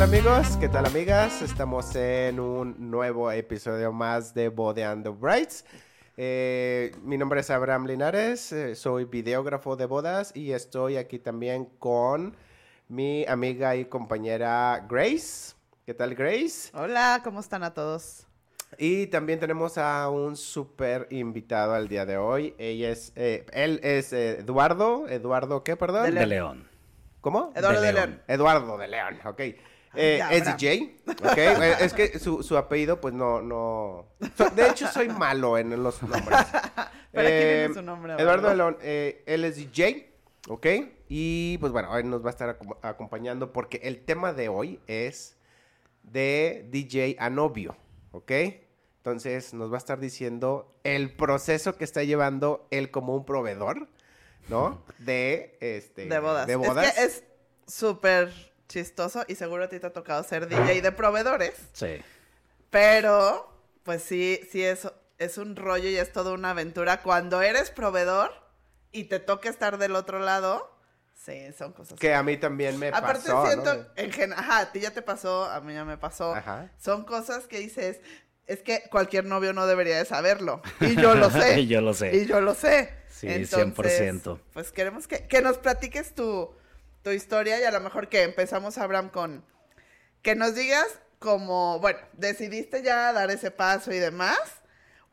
tal amigos? ¿Qué tal amigas? Estamos en un nuevo episodio más de Bodeando Brights. Eh, mi nombre es Abraham Linares, eh, soy videógrafo de bodas y estoy aquí también con mi amiga y compañera Grace. ¿Qué tal Grace? Hola, ¿cómo están a todos? Y también tenemos a un súper invitado al día de hoy. Ella es, eh, él es eh, Eduardo. ¿Eduardo qué, perdón? De León. ¿Cómo? Eduardo De de León. León. Eduardo de León, ok. Eh, es. DJ, ok. Eh, es que su, su apellido, pues no, no. de hecho, soy malo en los nombres. Pero aquí Eh, viene su nombre. Eduardo. León, eh, él es DJ, ok. Y pues bueno, hoy nos va a estar acom- acompañando porque el tema de hoy es de DJ a novio, ok. Entonces nos va a estar diciendo el proceso que está llevando él como un proveedor, ¿no? De este. De bodas. De bodas. Es que es súper chistoso y seguro a ti te ha tocado ser DJ de proveedores. Sí. Pero, pues sí, sí es, es un rollo y es toda una aventura. Cuando eres proveedor y te toca estar del otro lado, sí, son cosas. Que a mí también me Aparte pasó, siento, ¿no? en gen- ajá, a ti ya te pasó, a mí ya me pasó. Ajá. Son cosas que dices, es que cualquier novio no debería de saberlo. Y yo lo sé. Yo lo sé. Y yo lo sé. Sí, Entonces, 100%. Pues queremos que, que nos platiques tu, tu historia y a lo mejor que empezamos, Abraham, con que nos digas como, bueno, decidiste ya dar ese paso y demás.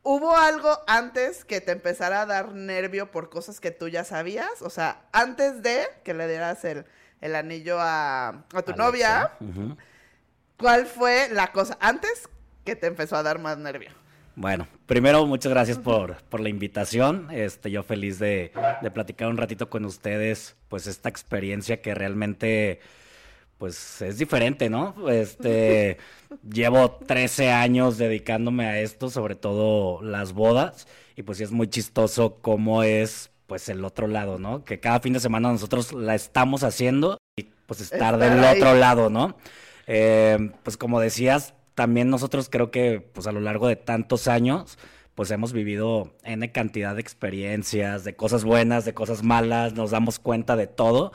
¿Hubo algo antes que te empezara a dar nervio por cosas que tú ya sabías? O sea, antes de que le dieras el, el anillo a, a tu Alexa. novia. ¿cuál fue la cosa antes que te empezó a dar más nervio? Bueno, primero muchas gracias por, por la invitación. Este, yo feliz de, de platicar un ratito con ustedes, pues esta experiencia que realmente, pues es diferente, ¿no? Este, llevo 13 años dedicándome a esto, sobre todo las bodas, y pues sí es muy chistoso cómo es, pues el otro lado, ¿no? Que cada fin de semana nosotros la estamos haciendo y pues estar, Estar del ahí. otro lado, ¿no? Eh, pues como decías, también nosotros creo que pues a lo largo de tantos años pues hemos vivido N cantidad de experiencias, de cosas buenas, de cosas malas, nos damos cuenta de todo,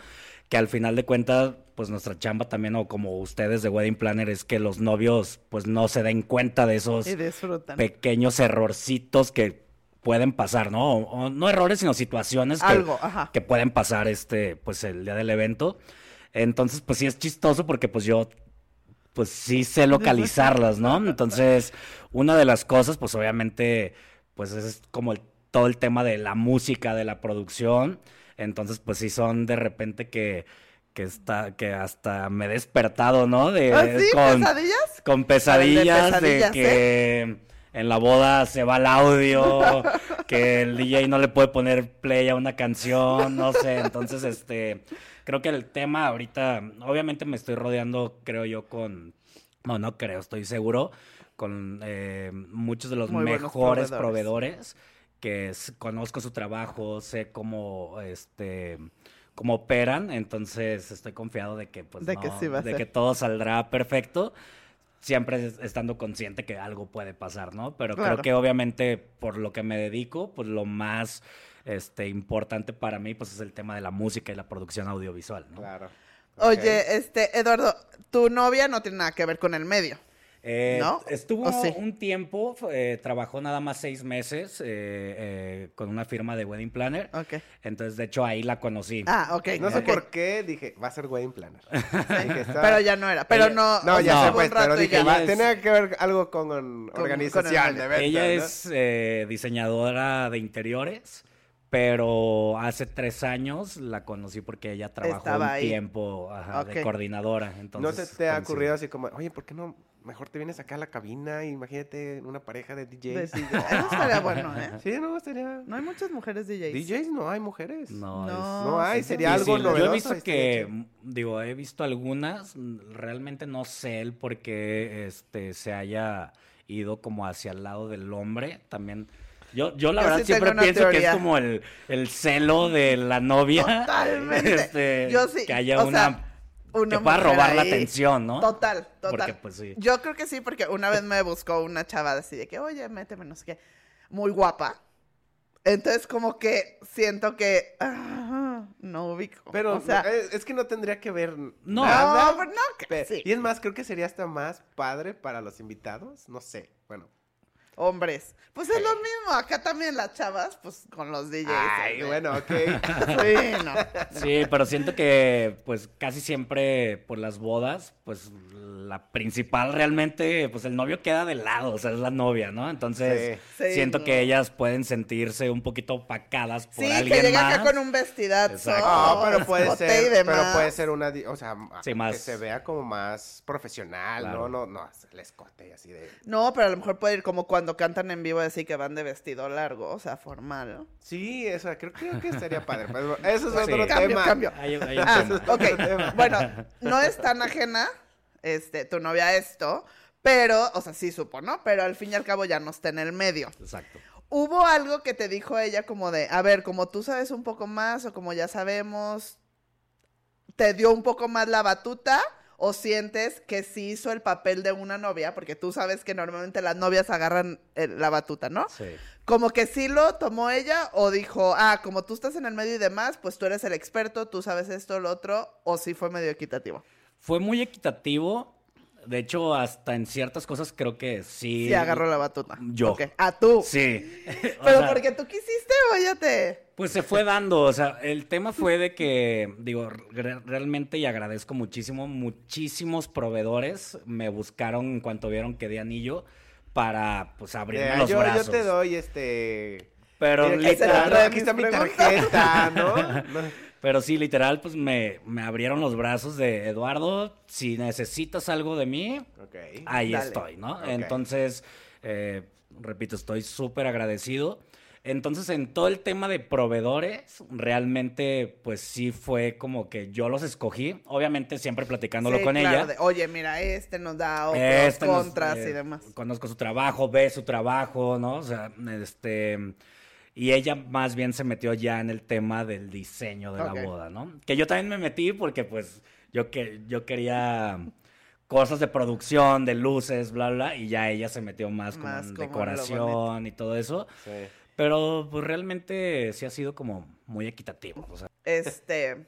que al final de cuentas pues nuestra chamba también o como ustedes de Wedding Planner es que los novios pues no se den cuenta de esos pequeños errorcitos que pueden pasar, ¿no? O, o no errores, sino situaciones que, Algo, ajá. que pueden pasar este, pues el día del evento. Entonces, pues sí es chistoso porque pues yo, pues sí sé localizarlas, ¿no? Entonces, una de las cosas, pues obviamente, pues es como el- todo el tema de la música, de la producción. Entonces, pues sí son de repente que, que está, que hasta me he despertado, ¿no? De, ¿Ah, sí? con, ¿Pesadillas? con pesadillas, pesadillas, de que en la boda se va el audio, que el DJ no le puede poner play a una canción, no sé. Entonces, este, creo que el tema ahorita, obviamente me estoy rodeando, creo yo, con, no, no creo, estoy seguro, con eh, muchos de los Muy mejores proveedores. proveedores que conozco su trabajo, sé cómo, este, cómo operan, entonces estoy confiado de que, pues, De que no- sí va a de ser. que todo saldrá perfecto siempre es- estando consciente que algo puede pasar, ¿no? Pero Claro. creo que obviamente por lo que me dedico, pues lo más este, importante para mí pues es el tema de la música y la producción audiovisual, ¿no? Claro. Oye, este, Eduardo, tu novia no tiene nada que ver con el medio. Eh, ¿No? Estuvo un tiempo, eh, trabajó nada más seis meses eh, eh, con una firma de wedding planner. Ok. Entonces, de hecho, ahí la conocí. Ah, ok. No sé por qué dije, va a ser wedding planner. Dije, Pero ya no era. Pero Ella- no. No, ya pues, un rato pero dije, va, tenía es- que ver algo con, con organización el- de eventos, Ella ¿no? es eh, diseñadora de interiores, pero hace tres años la conocí porque ella trabajó Estaba un ahí. tiempo ajá, de coordinadora. ¿No Entonces, se te ha ocurrido así como, oye, ¿por qué no mejor te vienes acá a la cabina? Imagínate una pareja de DJs. De. Eso estaría bueno, ¿eh? Sí, no, sería... No hay muchas mujeres DJs. DJs no hay mujeres. No, No, es- No hay, sí, sería Sí, algo sí, novedoso. Yo he visto estaría que, digo, he visto algunas, realmente no sé el por qué este, se haya ido como hacia el lado del hombre, también... Yo, yo la Yo verdad sí siempre pienso que es como el, el celo de la novia. Totalmente. este, Yo sí, Que haya o una... sea, una que pueda robar la atención, ¿no? Total, total. Porque, pues, sí. Yo creo que sí, porque una vez me buscó una chava así de que, oye, méteme, no sé qué. Muy guapa. Entonces, como que siento que. no ubico. Pero o sea, es, es que no tendría que ver No. nada. no, pero no, que Pe- sí. Y es más, creo que sería hasta más padre para los invitados. No sé. Bueno. Hombres. Pues es lo mismo. Acá también las chavas, pues con los DJs. Ay, ¿eh? bueno, ok. Sí, no. Sí, pero siento que pues casi siempre por las bodas, pues la principal realmente, pues el novio queda de lado, o sea, es la novia, ¿no? Entonces Sí. Sí, siento no. que ellas pueden sentirse un poquito opacadas por Sí, alguien que llega más. acá con un vestidazo. No, pero puede ser, pero puede ser una, o sea, Sí, que se vea como más profesional, Claro. no, no, no, el escote y así de. No, pero a lo mejor puede ir como cuando cantan en vivo así que van de vestido largo, o sea, formal. Sí, eso, creo, creo que estaría padre. Pero eso es Sí. otro Cambio, tema. cambio. Hay, hay un Ah, tema. Bueno, no es tan ajena este, tu novia a esto, pero, o sea, sí supo, ¿no? Pero al fin y al cabo ya no está en el medio. Exacto. ¿Hubo algo que te dijo ella como de, a ver, como tú sabes un poco más o como ya sabemos, te dio un poco más la batuta o sientes que sí hizo el papel de una novia? Porque tú sabes que normalmente las novias agarran eh, la batuta, ¿no? Sí. Como que sí lo tomó ella o dijo, ah, como tú estás en el medio y demás, pues tú eres el experto, tú sabes esto, lo otro, o sí fue medio equitativo. Fue muy equitativo. De hecho, hasta en ciertas cosas creo que sí. Sí, agarró la batuta. Yo. Ok. Ah, tú. Sí. Pero sea, porque tú quisiste, óyate. Pues se fue dando, o sea, el tema fue de que, digo, re- realmente y agradezco muchísimo, muchísimos proveedores me buscaron en cuanto vieron que di anillo para, pues, abrirme Eh, los yo, brazos. yo te doy este. Pero Mira, literal- aquí está mi tarjeta, ¿no? No. pero sí, literal, pues me, me abrieron los brazos de Eduardo, si necesitas algo de mí, ahí Dale. estoy, ¿no? Entonces, eh, repito, estoy súper agradecido. Entonces, en todo el tema de proveedores, realmente, pues sí fue como que yo los escogí. Obviamente, siempre platicándolo Sí, con claro, ella. de, Oye, mira, este nos da otros Este nos- contras eh, y demás. Conozco su trabajo, ve su trabajo, ¿no? O sea, este. Y ella más bien se metió ya en el tema del diseño de la boda, ¿no? Que yo también me metí porque, pues, yo, que, yo quería cosas de producción, de luces, bla, bla, y ya ella se metió más como Más en como lo decoración y todo eso. Sí. Pero, pues, realmente sí ha sido como muy equitativo, o sea. Este,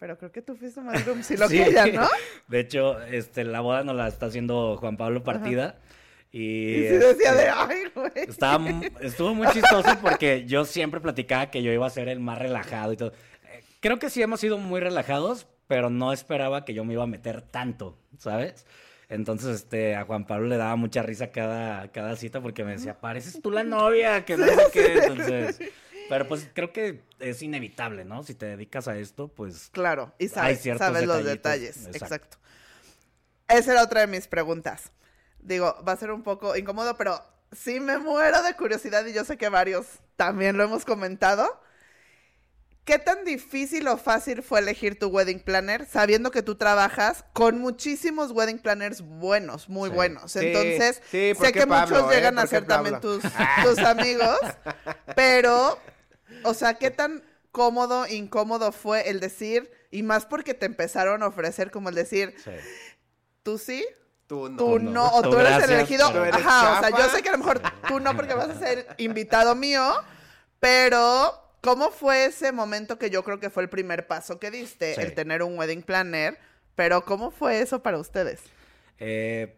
pero creo que tú fuiste más groomsilo Sí. que ella, ¿no? De hecho, este, la boda nos la está haciendo Juan Pablo Partida. Y, Y sí decía de, este, ay, güey. Estaba, estuvo muy chistoso porque yo siempre platicaba que yo iba a ser el más relajado y todo. Creo que sí hemos sido muy relajados, pero no esperaba que yo me iba a meter tanto, ¿sabes? Entonces, este, a Juan Pablo le daba mucha risa cada, cada cita porque me decía, pareces tú la novia, que no sé qué. Entonces, pero pues creo que es inevitable, ¿no? Si te dedicas a esto, pues Claro, y sabes, sabes los detalles. exacto. Exacto. Esa era otra de mis preguntas. Digo, va a ser un poco incómodo, pero sí me muero de curiosidad y yo sé que varios también lo hemos comentado. ¿Qué tan difícil o fácil fue elegir tu wedding planner sabiendo que tú trabajas con muchísimos wedding planners buenos, muy Sí. buenos? Entonces, sí, ¿por sé que Pablo, muchos eh? llegan a ¿Por qué ser también tus, tus amigos, pero, o sea, ¿qué tan cómodo, incómodo fue el decir, y más porque te empezaron a ofrecer como el decir, tú sí, Tú no. tú no. o Tú tú eres gracias, el elegido. eres Ajá, o sea, yo sé que a lo mejor tú no porque vas a ser invitado mío, pero ¿cómo fue ese momento que yo creo que fue el primer paso que diste, Sí. el tener un wedding planner? Pero ¿cómo fue eso para ustedes? Eh,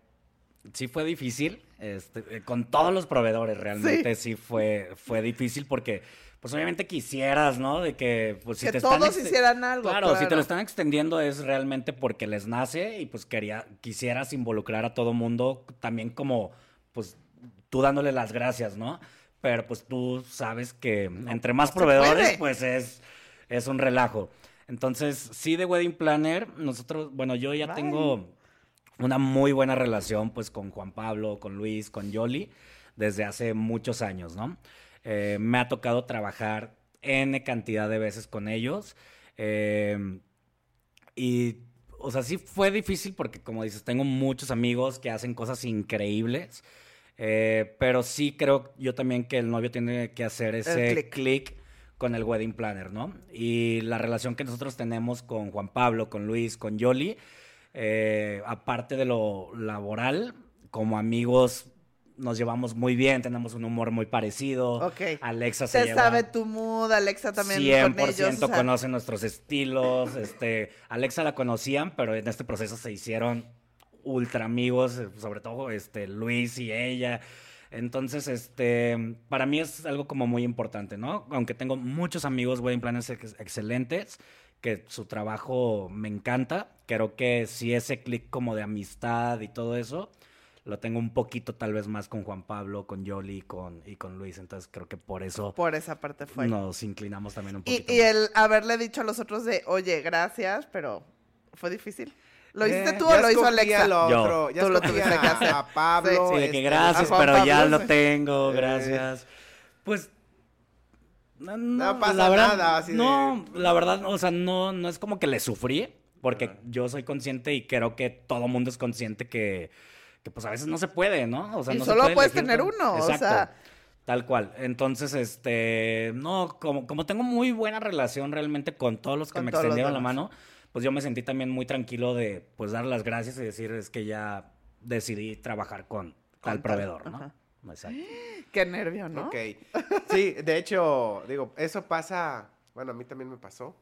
sí fue difícil, este, eh, con todos los proveedores realmente sí, fue, fue difícil porque, pues obviamente quisieras, ¿no? De que, pues si que te están todos ex- hicieran algo. Claro, si te lo están extendiendo es realmente porque les nace y pues quería, quisieras involucrar a todo mundo también como, pues tú dándole las gracias, ¿no? Pero pues tú sabes que entre más proveedores, pues es, es un relajo. Entonces, sí, de Wedding Planner, nosotros, bueno, yo ya Bye. tengo una muy buena relación pues con Juan Pablo, con Luis, con Yoli, desde hace muchos años, ¿no? Eh, me ha tocado trabajar N cantidad de veces con ellos. eh, y, o sea, sí fue difícil porque, como dices, tengo muchos amigos que hacen cosas increíbles. eh, pero sí creo yo también que el novio tiene que hacer ese click. click con el wedding planner, ¿no? Y la relación que nosotros tenemos con Juan Pablo, con Luis, con Yoli, eh, aparte de lo laboral, como amigos nos llevamos muy bien, tenemos un humor muy parecido. Ok. Alexa se Se lleva sabe tu mood, Alexa también 100% con ellos. o sea, conoce nuestros estilos. Este, Alexa la conocían, pero en este proceso se hicieron ultra amigos, sobre todo este, Luis y ella. Entonces, este, para mí es algo como muy importante, ¿no? Aunque tengo muchos amigos wedding planners ex- excelentes, que su trabajo me encanta, creo que si ese clic como de amistad y todo eso, lo tengo un poquito tal vez más con Juan Pablo, con Yoli con, y con Luis. Entonces creo que por eso Por esa parte fue. nos inclinamos también un y, poquito. y más. el haberle dicho a los otros de, oye, gracias, pero fue difícil. ¿Lo hiciste Eh, tú o lo hizo Alexa? al Yo. otro, ya Tú lo tuviste a, que hacer. a Pablo. Sí, de que este, gracias, pero ya Pablo, lo tengo, Eh. gracias. Pues. No, No pasa la verdad, nada, así de- No, la verdad, o sea, no, no es como que le sufrí, porque yo soy consciente y creo que todo mundo es consciente que, que, pues a veces no se puede, ¿no? O sea, Y no se solo puede puedes tener uno, o sea. Tal cual. Entonces, este, no, como, como tengo muy buena relación realmente con todos los que Con me extendieron la mano, pues yo me sentí también muy tranquilo de, pues, dar las gracias y decir, es que ya decidí trabajar con Con tal tal, proveedor, ¿no? ajá. Exacto. Qué nervio, ¿no? Ok. Sí, de hecho, digo, eso pasa, bueno, a mí también me pasó,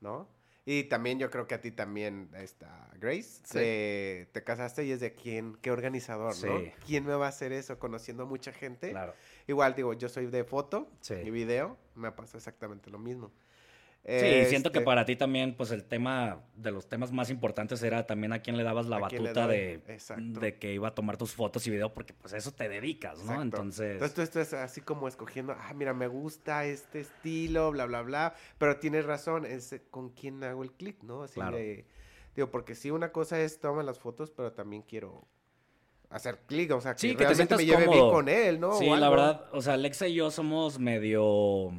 ¿no? Y también yo creo que a ti también, esta Grace, Sí. te, te casaste y es de quién, qué organizador, ¿no? Sí. ¿Quién me va a hacer eso conociendo a mucha gente? Claro. Igual, digo, yo soy de foto Sí. y video, me pasó exactamente lo mismo. Sí, siento que Este, para ti también, pues el tema de los temas más importantes era también a quién le dabas la ¿A batuta de, que iba a tomar tus fotos y video, porque pues eso te dedicas, ¿no? Exacto. Entonces, Entonces tú estás así como escogiendo, ah, mira, me gusta este estilo, bla, bla, bla. Pero tienes razón, es eh, con quién hago el clic, ¿no? Así Claro. de, digo, porque sí, una cosa es tomar las fotos, pero también quiero hacer clic, o sea, que Sí, que te realmente me sientas lleve bien con él, ¿no? sí, la verdad, o sea, Alexa y yo somos medio,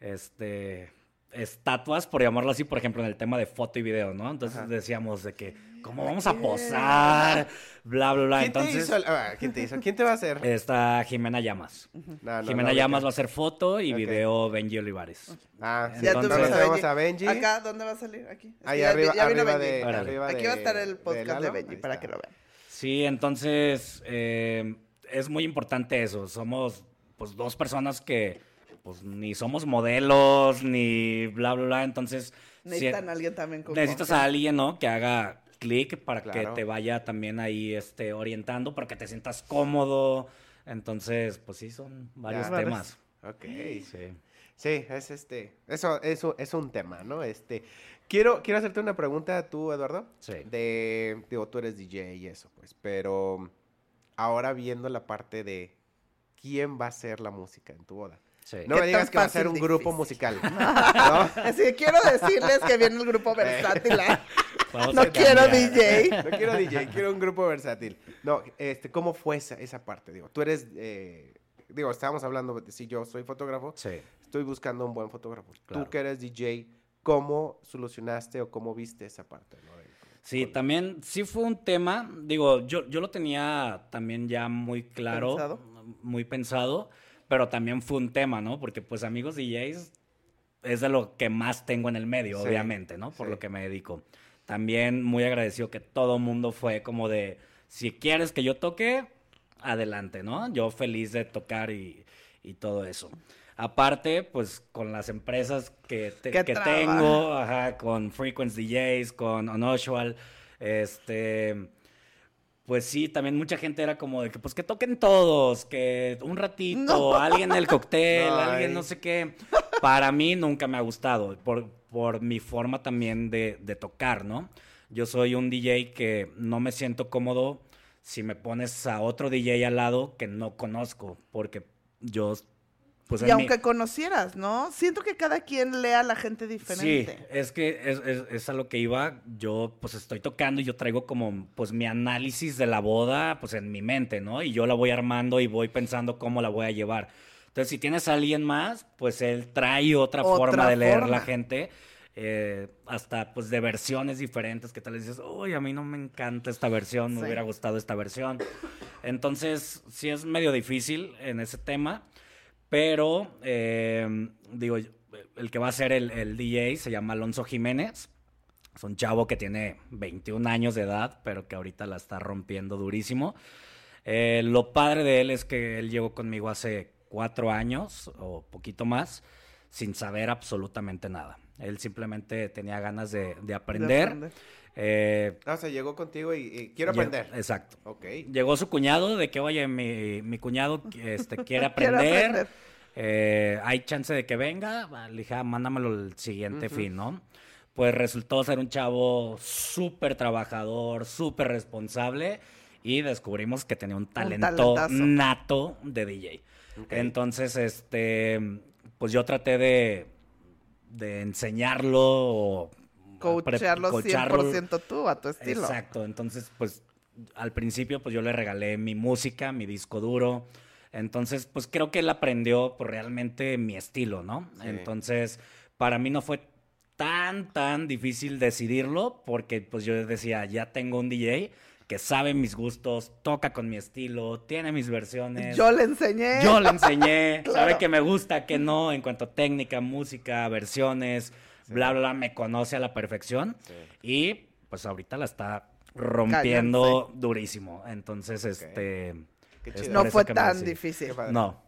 este, estatuas, por llamarlo así, por ejemplo, en el tema de foto y video, ¿no? Entonces Ajá. decíamos de que, ¿cómo vamos a posar? Bla, bla, bla. ¿Quién te Entonces, hizo? el- ah, ¿Quién te hizo? ¿Quién te va a hacer? está Jimena Llamas. No, no, Jimena no, Llamas va a hacer foto y video Benji Olivares. Ah, sí, Ya Entonces- tenemos a Benji. Acá, ¿dónde va a salir? Aquí. Ahí ya, arriba, ya vino arriba Benji. de, arriba Aquí va a estar el podcast de. Benji para que lo vean. Sí, entonces eh, es muy importante eso. Somos pues dos personas que pues ni somos modelos ni bla bla bla. Entonces si- Necesitan a alguien también con necesitas confianza. a alguien, ¿no? Que haga clic para Claro. que te vaya también ahí este orientando, para que te sientas cómodo. Entonces, pues sí, son varios Ya. temas. Ok. Sí. Sí, es este, eso, eso es un tema, ¿no? Este, quiero, quiero hacerte una pregunta tú, Eduardo. Sí. De, digo, tú eres DJ y eso, pues, pero ahora viendo la parte de quién va a ser la música en tu boda. Sí. No ¿Qué me digas que va a ser un grupo musical, ¿no? Así quiero decirles que viene el grupo versátil. ¿ah? Vamos No quiero cambiar. DJ. No quiero DJ, quiero un grupo versátil. No, este, ¿cómo fue esa, esa parte? Digo, tú eres, eh, digo, estábamos hablando de si yo soy fotógrafo, Sí. estoy buscando un buen fotógrafo. Claro. Tú que eres DJ, ¿cómo solucionaste o cómo viste esa parte? ¿no? De- Sí, también sí fue un tema, digo, yo, yo lo tenía también ya muy claro, Pensado. muy pensado, pero también fue un tema, ¿no? Porque pues amigos DJs es de lo que más tengo en el medio, Sí, obviamente, ¿no? Por sí. lo que me dedico. También muy agradecido que todo mundo fue como de, si quieres que yo toque, adelante, ¿no? Yo feliz de tocar y, y todo eso. Aparte, pues con las empresas que, te- Que tengo, ajá, con Frequency DJs, con Unusual, este, pues sí, también mucha gente era como de que, pues que toquen todos, que un ratito, No. alguien el cóctel, alguien no sé qué. Para mí nunca me ha gustado, por, por mi forma también de, de tocar, ¿no? Yo soy un DJ que no me siento cómodo si me pones a otro DJ al lado que no conozco, porque yo, pues y aunque conocieras, ¿no? Siento que cada quien lea a la gente Sí, diferente. es que es, es- es a lo que iba. Yo pues estoy tocando y yo traigo como pues mi análisis de la boda pues en mi mente, ¿no? Y yo la voy armando y voy pensando cómo la voy a llevar. Entonces si tienes a alguien más, pues él trae otra, Otra forma de leer forma. la gente. eh, hasta pues de versiones diferentes que tal vez dices, uy, a mí no me encanta esta versión, me Sí. hubiera gustado esta versión. Entonces sí es medio difícil en ese tema. Pero, eh, digo, el que va a ser el, el DJ se llama Alonso Jiménez. Es un chavo que tiene 21 años de edad, pero que ahorita la está rompiendo durísimo. Eh, lo padre de él es que él llegó conmigo hace cuatro años o poquito más sin saber absolutamente nada. Él simplemente tenía ganas de, de aprender. aprender. Eh, Ah, o sea, llegó contigo y, y quiero llegó- aprender. exacto. Ok. Llegó su cuñado de que, oye, mi, mi cuñado este, quiere Quiero aprender. aprender. eh, hay chance de que venga. Va, Le dije, ah, mándamelo el siguiente fin, ¿no? Pues resultó ser un chavo súper trabajador, súper responsable. Y descubrimos que tenía un talento nato de DJ. Entonces, este, pues yo traté de, de enseñarlo o Coacharlo coacharlo. 100% tú, a tu estilo. Exacto, entonces pues al principio pues yo le regalé mi música, mi disco duro, entonces pues creo que él aprendió pues, realmente mi estilo, ¿no? Sí. Entonces para mí no fue tan, tan difícil decidirlo porque pues yo decía, ya tengo un DJ que sabe mis gustos, toca con mi estilo, tiene mis versiones. Yo le enseñé. Yo le enseñé, Claro. sabe que me gusta, que no, en cuanto a técnica, música, versiones, bla, bla, bla, me conoce a la perfección. Sí. Y pues ahorita la está rompiendo durísimo. Entonces, este... Qué es chido. no fue tan difícil. No,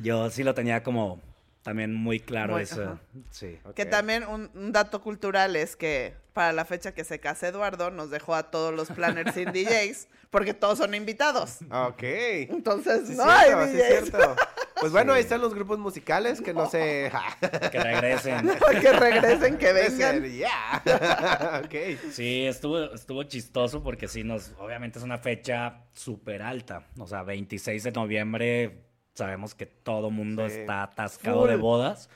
yo sí lo tenía como también muy claro Muy- eso. ajá. Sí. Que también un, un dato cultural es que para la fecha que se casa Eduardo, nos dejó a todos los planners sin DJs, porque todos son invitados. Ah, Ok. Entonces, Sí, no cierto, hay sí, cierto. Pues bueno, Sí. ahí están los grupos musicales que no sé. Que regresen. que regresen, que vengan. Ya. ok. Sí, estuvo, estuvo chistoso porque sí, nos, obviamente es una fecha súper alta. O sea, 26 de noviembre, sabemos que todo mundo Sí. está atascado Full. de bodas.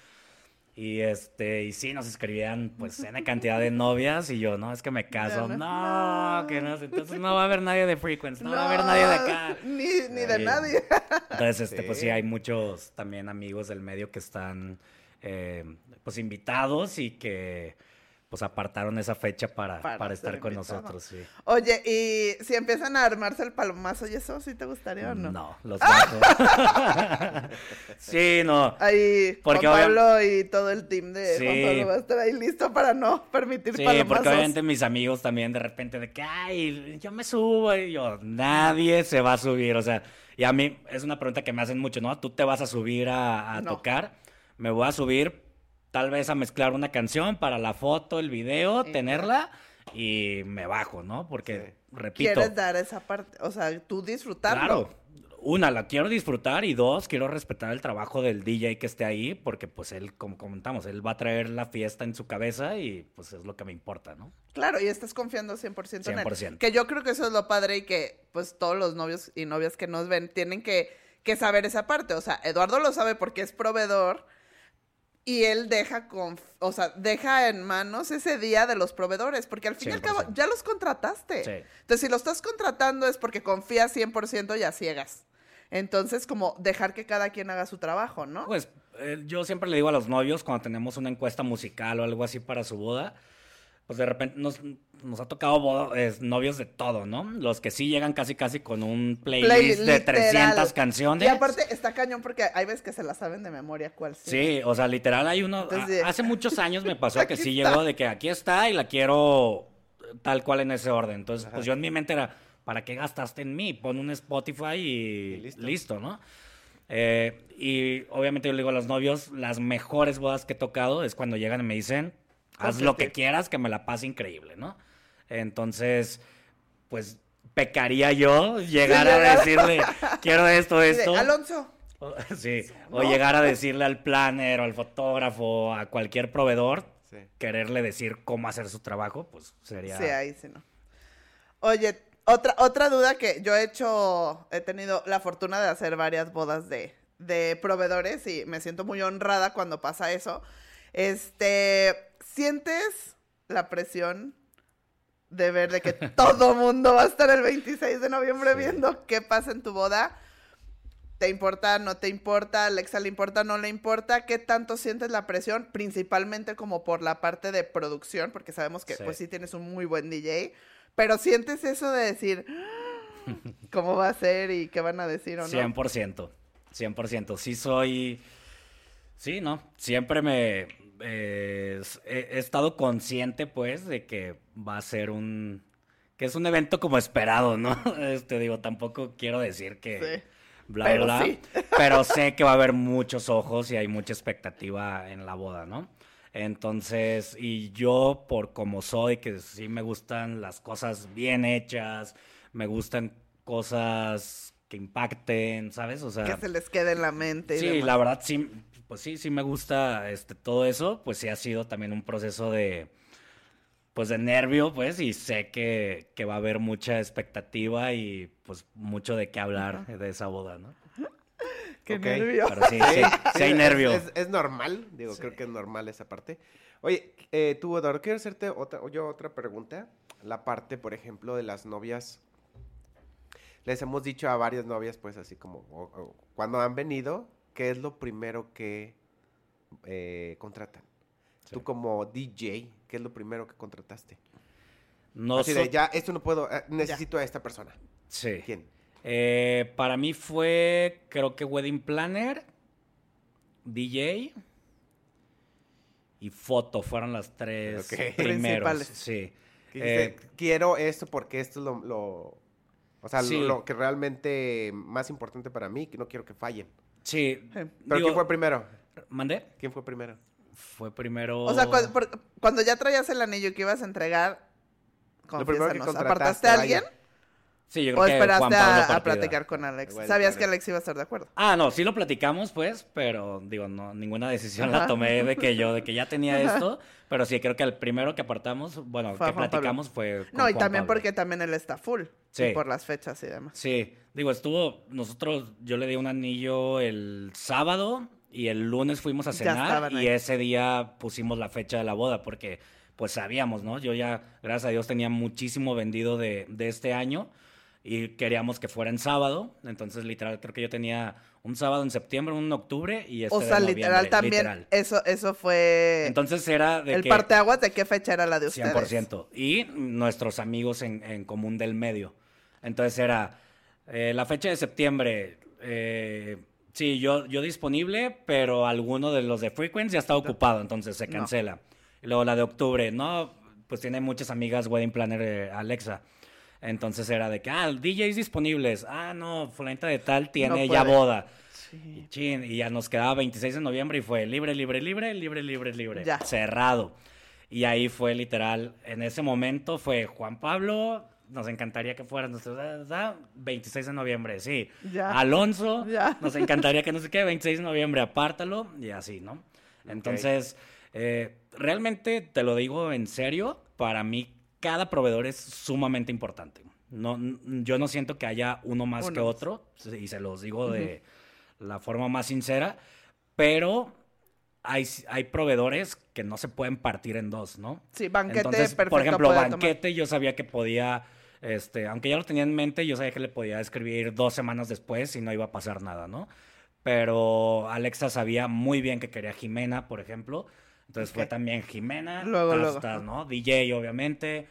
Y este, y sí, nos escribían pues en cantidad de novias y yo, no, es que me caso. No, no. que no, entonces no va a haber nadie de Frequency, no, va a haber nadie de acá. Ni, ni de nadie. Entonces, este, pues Sí. sí, hay muchos también amigos del medio que están eh, pues invitados y que pues apartaron esa fecha para, Para estar con invitado. nosotros, sí. Oye, y si empiezan a armarse el palomazo y eso, ¿sí te gustaría o no? No, los bajo. sí, no. Ahí Porque Juan Pablo y todo el team de Sí. Juan Pablo va a estar ahí listo para no permitir Sí, palomazos. porque obviamente mis amigos también de repente de que, ay, yo me subo y yo, nadie se va a subir, o sea, y a mí es una pregunta que me hacen mucho, ¿no? ¿Tú te vas a subir a, a No. tocar? Me voy a subir tal vez a mezclar una canción para la foto, el video, Y ya. tenerla y me bajo, ¿no? Porque, repito, Quieres dar esa parte, o sea, tú disfrutarlo. claro, una, la quiero disfrutar y dos, quiero respetar el trabajo del DJ que esté ahí porque pues él, como comentamos, él va a traer la fiesta en su cabeza y pues es lo que me importa, ¿no? Claro, y estás confiando 100%, en él. 100%. Que yo creo que eso es lo padre y que pues todos los novios y novias que nos ven tienen que, que saber esa parte. O sea, Eduardo lo sabe porque es proveedor y él deja con, o sea, deja en manos ese día de los proveedores, porque al fin y al cabo 100%. ya los contrataste. Sí. Entonces, si lo estás contratando es porque confías 100% y a ciegas. Entonces, como dejar que cada quien haga su trabajo, ¿no? Pues eh, yo siempre le digo a los novios cuando tenemos una encuesta musical o algo así para su boda, pues de repente nos, nos ha tocado es, novios de todo, ¿no? Los que sí llegan casi casi con un playlist Play- de literal. 300 canciones. Y aparte está cañón porque hay veces que se la saben de memoria cuál sí. Sí, o sea, literal hay uno. Entonces, a- hace muchos años me pasó que sí está. llegó de que aquí está y la quiero tal cual en ese orden. Entonces, Ajá. pues yo en mi mente era, ¿para qué gastaste en mí? Pon un Spotify y, Y listo. listo. ¿no? Eh, y obviamente yo le digo a los novios, las mejores bodas que he tocado es cuando llegan y me dicen, haz lo que quieras, que me la pase increíble, ¿no? Entonces, pues pecaría yo llegar a decirle, quiero esto, esto. Alonso, O- Sí, o llegar a decirle al planner o al fotógrafo, a cualquier proveedor, Sí. quererle decir cómo hacer su trabajo, pues sería... Sí, ahí sí no. Oye, otra, otra duda que yo he hecho, he tenido la fortuna de hacer varias bodas de, de proveedores y me siento muy honrada cuando pasa eso. Este, ¿sientes la presión de ver de que todo mundo va a estar el 26 de noviembre Sí. viendo qué pasa en tu boda? ¿Te importa, no te importa? ¿Alexa le importa, no le importa? ¿Qué tanto sientes la presión? Principalmente como por la parte de producción, porque sabemos que Sí. pues sí tienes un muy buen DJ, pero sientes eso de decir "Ah, cómo va a ser y qué van a decir o no. 100%, 100%. Sí soy... Sí, ¿no? Siempre me... eh, he, he estado consciente, pues, de que va a ser un... que es un evento como esperado, ¿no? Este, digo, tampoco quiero decir que Sí. bla, Pero bla, sí. pero sé que va a haber muchos ojos y hay mucha expectativa en la boda, ¿no? Entonces, y yo por como soy, que sí me gustan las cosas bien hechas, me gustan cosas que impacten, ¿sabes? O sea, Que se les quede en la mente. y Sí, demás. la verdad sí, pues sí, sí me gusta este todo eso, pues sí ha sido también un proceso de pues de nervio, pues, y sé que, que va a haber mucha expectativa y pues mucho de qué hablar de esa boda, ¿no? Qué Ok. nervio. Pero sí, sí, sí hay es- nervio. Es, es normal, digo, creo que es normal esa parte. Oye, eh, tú, Eduardo, quiero hacerte otra, yo otra pregunta. La parte, por ejemplo, de las novias. Les hemos dicho a varias novias, pues, así como, o- o cuando han venido, ¿qué es lo primero que eh, contratan? Tú como DJ, ¿qué es lo primero que contrataste? No así de, so- ya, esto no puedo, eh, necesito a esta persona. Sí. ¿Quién? Eh, para mí fue, creo que Wedding Planner, DJ y foto fueron las tres Ok. primeros. Principales. Sí. Eh, quiero esto porque esto es lo, lo- o sea, lo- lo, que realmente más importante para mí, que no quiero que fallen. Sí. Sí. Pero digo, ¿quién fue primero? ¿Mandé? ¿Quién fue primero? Fue primero. O sea, cu- por- cuando ya traías el anillo que ibas a entregar, Lo primero que confiésanos, ¿apartaste a vaya. alguien Sí, yo creo o que esperaste Juan Pablo a, a platicar con Alex? Bueno, ¿Sabías claro. que Alex iba a estar de acuerdo? Ah, no, sí lo platicamos, pues, pero digo, no, ninguna decisión Ajá. la tomé de que yo, de que ya tenía esto, pero sí creo que el primero que apartamos, bueno, Fue que Juan Pablo. platicamos fue. con No, y Juan también Pablo. porque también él está full. Sí. Y por las fechas y demás. Sí, digo, estuvo, nosotros, yo le di un anillo el sábado y el lunes fuimos a cenar y ese día pusimos la fecha de la boda porque pues sabíamos, ¿no? Yo ya, gracias a Dios, tenía muchísimo vendido de, de este año y queríamos que fuera en sábado, entonces literal creo que yo tenía un sábado en septiembre, un en octubre y este o sea, literal también, literal. eso eso fue Entonces era de el que... parteaguas de qué fecha era la de ustedes. 100%. Y nuestros amigos en, en común del medio. Entonces era eh, la fecha de septiembre. eh, sí, yo, yo disponible, pero alguno de los de Frequency ya está ocupado, entonces se No. cancela. Y luego la de octubre, no, pues tiene muchas amigas Wedding Planner eh, Alexa. Entonces era de que, ah, DJs disponibles. Ah, no, fulanita de tal tiene No ya boda. Sí. Y chin, y ya nos quedaba 26 de noviembre y fue libre, libre, libre, libre, libre, libre. Ya. Cerrado. Y ahí fue literal, en ese momento fue Juan Pablo, nos encantaría que fueras nuestro, da- da, 26 de noviembre, sí. Ya. Alonso, Ya. nos encantaría que no sé qué, 26 de noviembre, apártalo, y así, ¿no? Entonces, eh, realmente te lo digo en serio, para mí cada proveedor es sumamente importante. No, yo no siento que haya uno más Uno que otro, y se los digo de la forma más sincera, pero hay, hay proveedores que no se pueden partir en dos, ¿no? Sí, banquete Entonces, perfecto. por ejemplo, tomar. banquete, yo sabía que podía, este, aunque ya lo tenía en mente, yo sabía que le podía escribir dos semanas después y no iba a pasar nada, ¿no? Pero Alexa sabía muy bien que quería Jimena, por ejemplo. Entonces fue también Jimena, Luego, tas, luego. tas, ¿no? DJ, obviamente,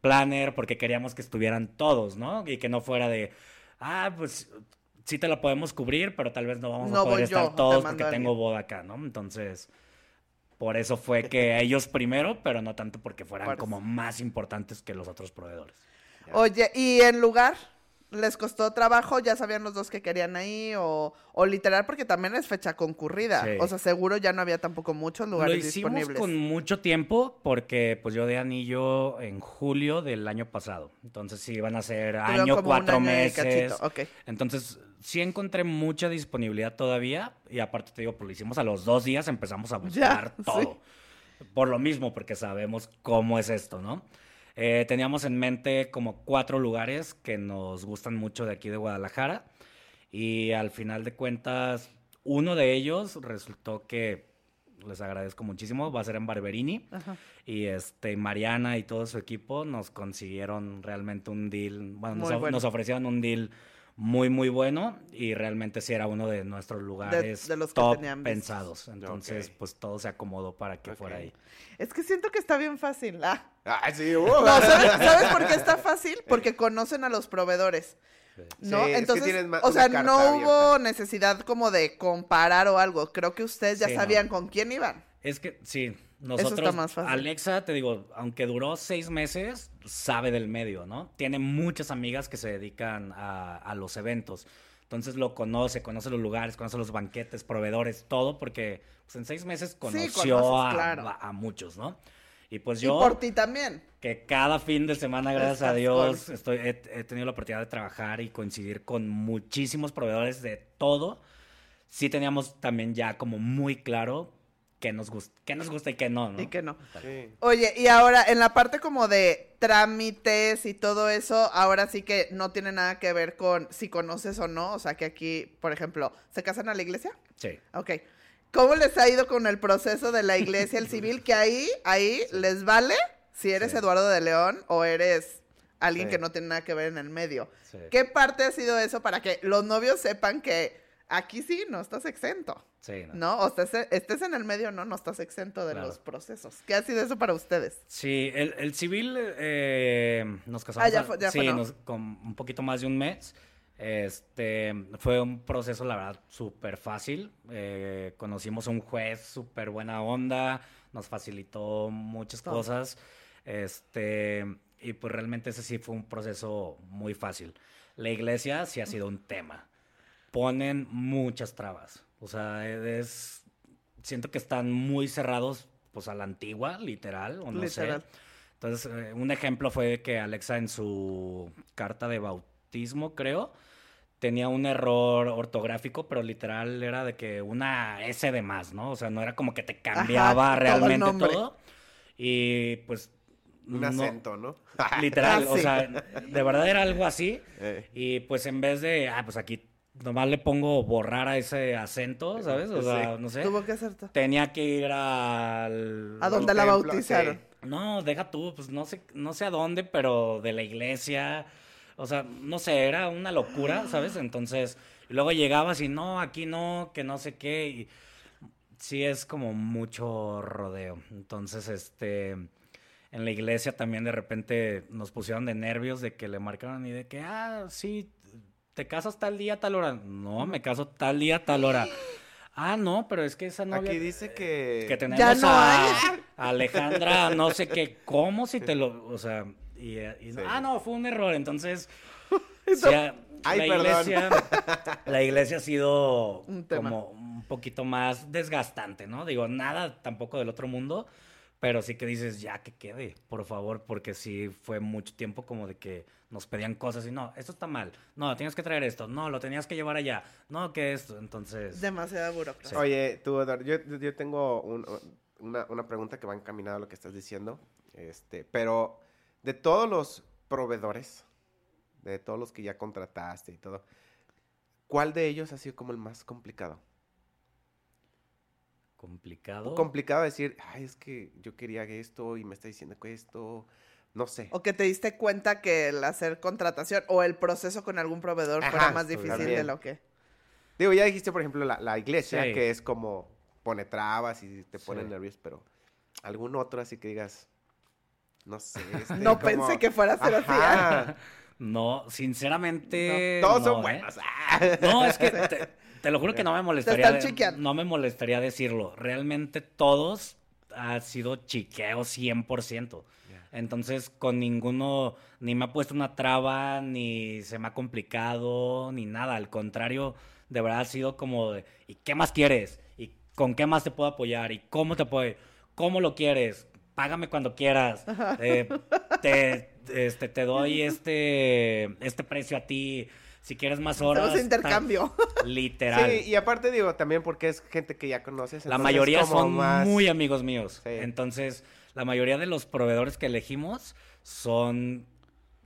planner, porque queríamos que estuvieran todos, ¿no? Y que no fuera de, ah, pues sí te la podemos cubrir, pero tal vez no vamos No a poder estar yo, todos porque tengo boda acá, ¿no? Entonces, por eso fue que ellos primero, pero no tanto porque fueran como más importantes que los otros proveedores. Oye, ¿y en lugar? ¿Les costó trabajo? ¿Ya sabían los dos que querían ahí? ¿O, o literal? Porque también es fecha concurrida. Sí. O sea, seguro ya no había tampoco muchos lugares Lo hicimos disponibles. con mucho tiempo porque pues yo de anillo en julio del año pasado. Entonces sí iban a ser Tuvieron año, cuatro año meses. cachito, ok. Entonces sí encontré mucha disponibilidad todavía y aparte te digo, pues lo hicimos a los dos días, empezamos a buscar todo. Por lo mismo, porque sabemos cómo es esto, ¿no? Eh, teníamos en mente como cuatro lugares que nos gustan mucho de aquí de Guadalajara y al final de cuentas uno de ellos resultó que les agradezco muchísimo, va a ser en Barberini Ajá. y este Mariana y todo su equipo nos consiguieron realmente un deal, bueno, nos, bueno. nos ofrecieron un deal muy muy bueno y realmente sí era uno de nuestros lugares de los que top pensados. Entonces, pues todo se acomodó para que fuera ahí. Es que siento que está bien fácil. Ah. Ah, sí, uh, No, ¿sabes, sabes por qué está fácil? Porque conocen a los proveedores. ¿No? Sí, es que Entonces, o sea, no hubo abierta. necesidad como de comparar o algo. Creo que ustedes ya Sí, no. sabían con quién iban. Es que sí, Nosotros, más fácil. Alexa, te digo, aunque duró seis meses, sabe del medio, ¿no? Tiene muchas amigas que se dedican a, a los eventos. Entonces lo conoce, conoce los lugares, conoce los banquetes, proveedores, todo, porque pues, en seis meses conoció conoces, a, claro. a- a muchos, ¿no? Y pues Y yo, por ti también. que cada fin de semana, gracias a Dios, estoy, he, he tenido la oportunidad de trabajar y coincidir con muchísimos proveedores de todo. Sí teníamos también ya como muy claro qué nos gusta, qué nos gusta y qué no, ¿no? Y que no. Sí. Oye, y ahora en la parte como de trámites y todo eso, ahora sí que no tiene nada que ver con si conoces o no. O sea, que aquí, por ejemplo, ¿se casan a la iglesia? Sí. Ok. ¿Cómo les ha ido con el proceso de la iglesia, el civil? Que ahí, ahí les vale si eres Sí. Eduardo de León o eres alguien Sí. que no tiene nada que ver en el medio. Sí. ¿Qué parte ha sido eso para que los novios sepan que aquí sí no estás exento? Sí, no. ¿No? O estés, estés en el medio, no, no estás exento de Claro. los procesos. ¿Qué ha sido eso para ustedes? Sí, el, el civil eh, nos casamos. Ah, ya fue- ya sí, fue, ¿no? nos- con un poquito más de un mes. Este fue un proceso, la verdad, súper fácil. Eh, conocimos a un juez súper buena onda, nos facilitó muchas Todo. cosas. Este, y pues realmente ese sí fue un proceso muy fácil. La iglesia sí ha sido un tema. Ponen muchas trabas. O sea, es. Siento que están muy cerrados, pues a la antigua, literal, o no Literal. sé. Entonces, eh, un ejemplo fue que Alexa en su carta de bautismo, creo, tenía un error ortográfico, pero literal era de que una S de más, ¿no? O sea, no era como que te cambiaba realmente todo. Y pues. Un no- acento, ¿no? Literal, Ah, o sea, de verdad era algo así. Eh, Y pues en vez de, ah, pues aquí nomás le pongo borrar a ese acento, ¿sabes? O sea, Sí. no sé. Tuvo que hacer todo. Tenía que ir al... ¿A dónde la templo, bautizaron? sí. No, deja tú, pues no sé, no sé a dónde, pero de la iglesia. O sea, no sé, era una locura, ¿sabes? Entonces, y luego llegabas y no, aquí no, que no sé qué. Y sí es como mucho rodeo. Entonces, este, en la iglesia también de repente nos pusieron de nervios de que le marcaron y de que, ah, sí, te casas tal día, tal hora. No, me caso tal día, tal hora. Ah, no, pero es que esa novia... Aquí dice que... Que tenemos Ya no a, Alejandra, no sé qué, ¿cómo si te lo, o sea, y, y- Sí. ah, no, fue un error, entonces, o sea, Ay, la perdón. iglesia, la iglesia ha sido Un como un poquito más desgastante, ¿no? Digo, nada tampoco del otro mundo, pero sí que dices, ya que quede, por favor, porque sí fue mucho tiempo como de que nos pedían cosas y no, esto está mal, no, tienes que traer esto, no, lo tenías que llevar allá, no, que esto, entonces... Demasiada burocracia. Oye, tú, Eduardo, yo, yo tengo un- una, una pregunta que va encaminada a lo que estás diciendo. Este, pero de todos los proveedores, de todos los que ya contrataste y todo, ¿cuál de ellos ha sido como el más complicado? Complicado. Complicado decir, ay, es que yo quería esto y me está diciendo que esto, no sé. O que te diste cuenta que el hacer contratación o el proceso con algún proveedor Ajá, fuera más difícil de lo que. Digo, ya dijiste, por ejemplo, la, la iglesia, Sí. que es como pone trabas y te pone Sí. nervios, pero algún otro así que digas, no sé. este, No como- pensé que fuera a ser así. ¿eh? No, sinceramente. Todos son ¿eh? buenos. No, es que te, te lo juro que no me molestaría. de- no me molestaría decirlo. Realmente todos ha sido chiqueo 100%. Entonces, con ninguno, ni me ha puesto una traba, ni se me ha complicado, ni nada. Al contrario, de verdad ha sido como de, ¿y qué más quieres? ¿Y con qué más te puedo apoyar? ¿Y cómo te puedo? ¿Cómo lo quieres? Págame cuando quieras. Eh, te, este, te doy este, este precio a ti. Si quieres más horas. Hacemos intercambio. Literal. Sí, y aparte digo, también porque es gente que ya conoces. La mayoría son más- muy amigos míos. Sí. Entonces, la mayoría de los proveedores que elegimos son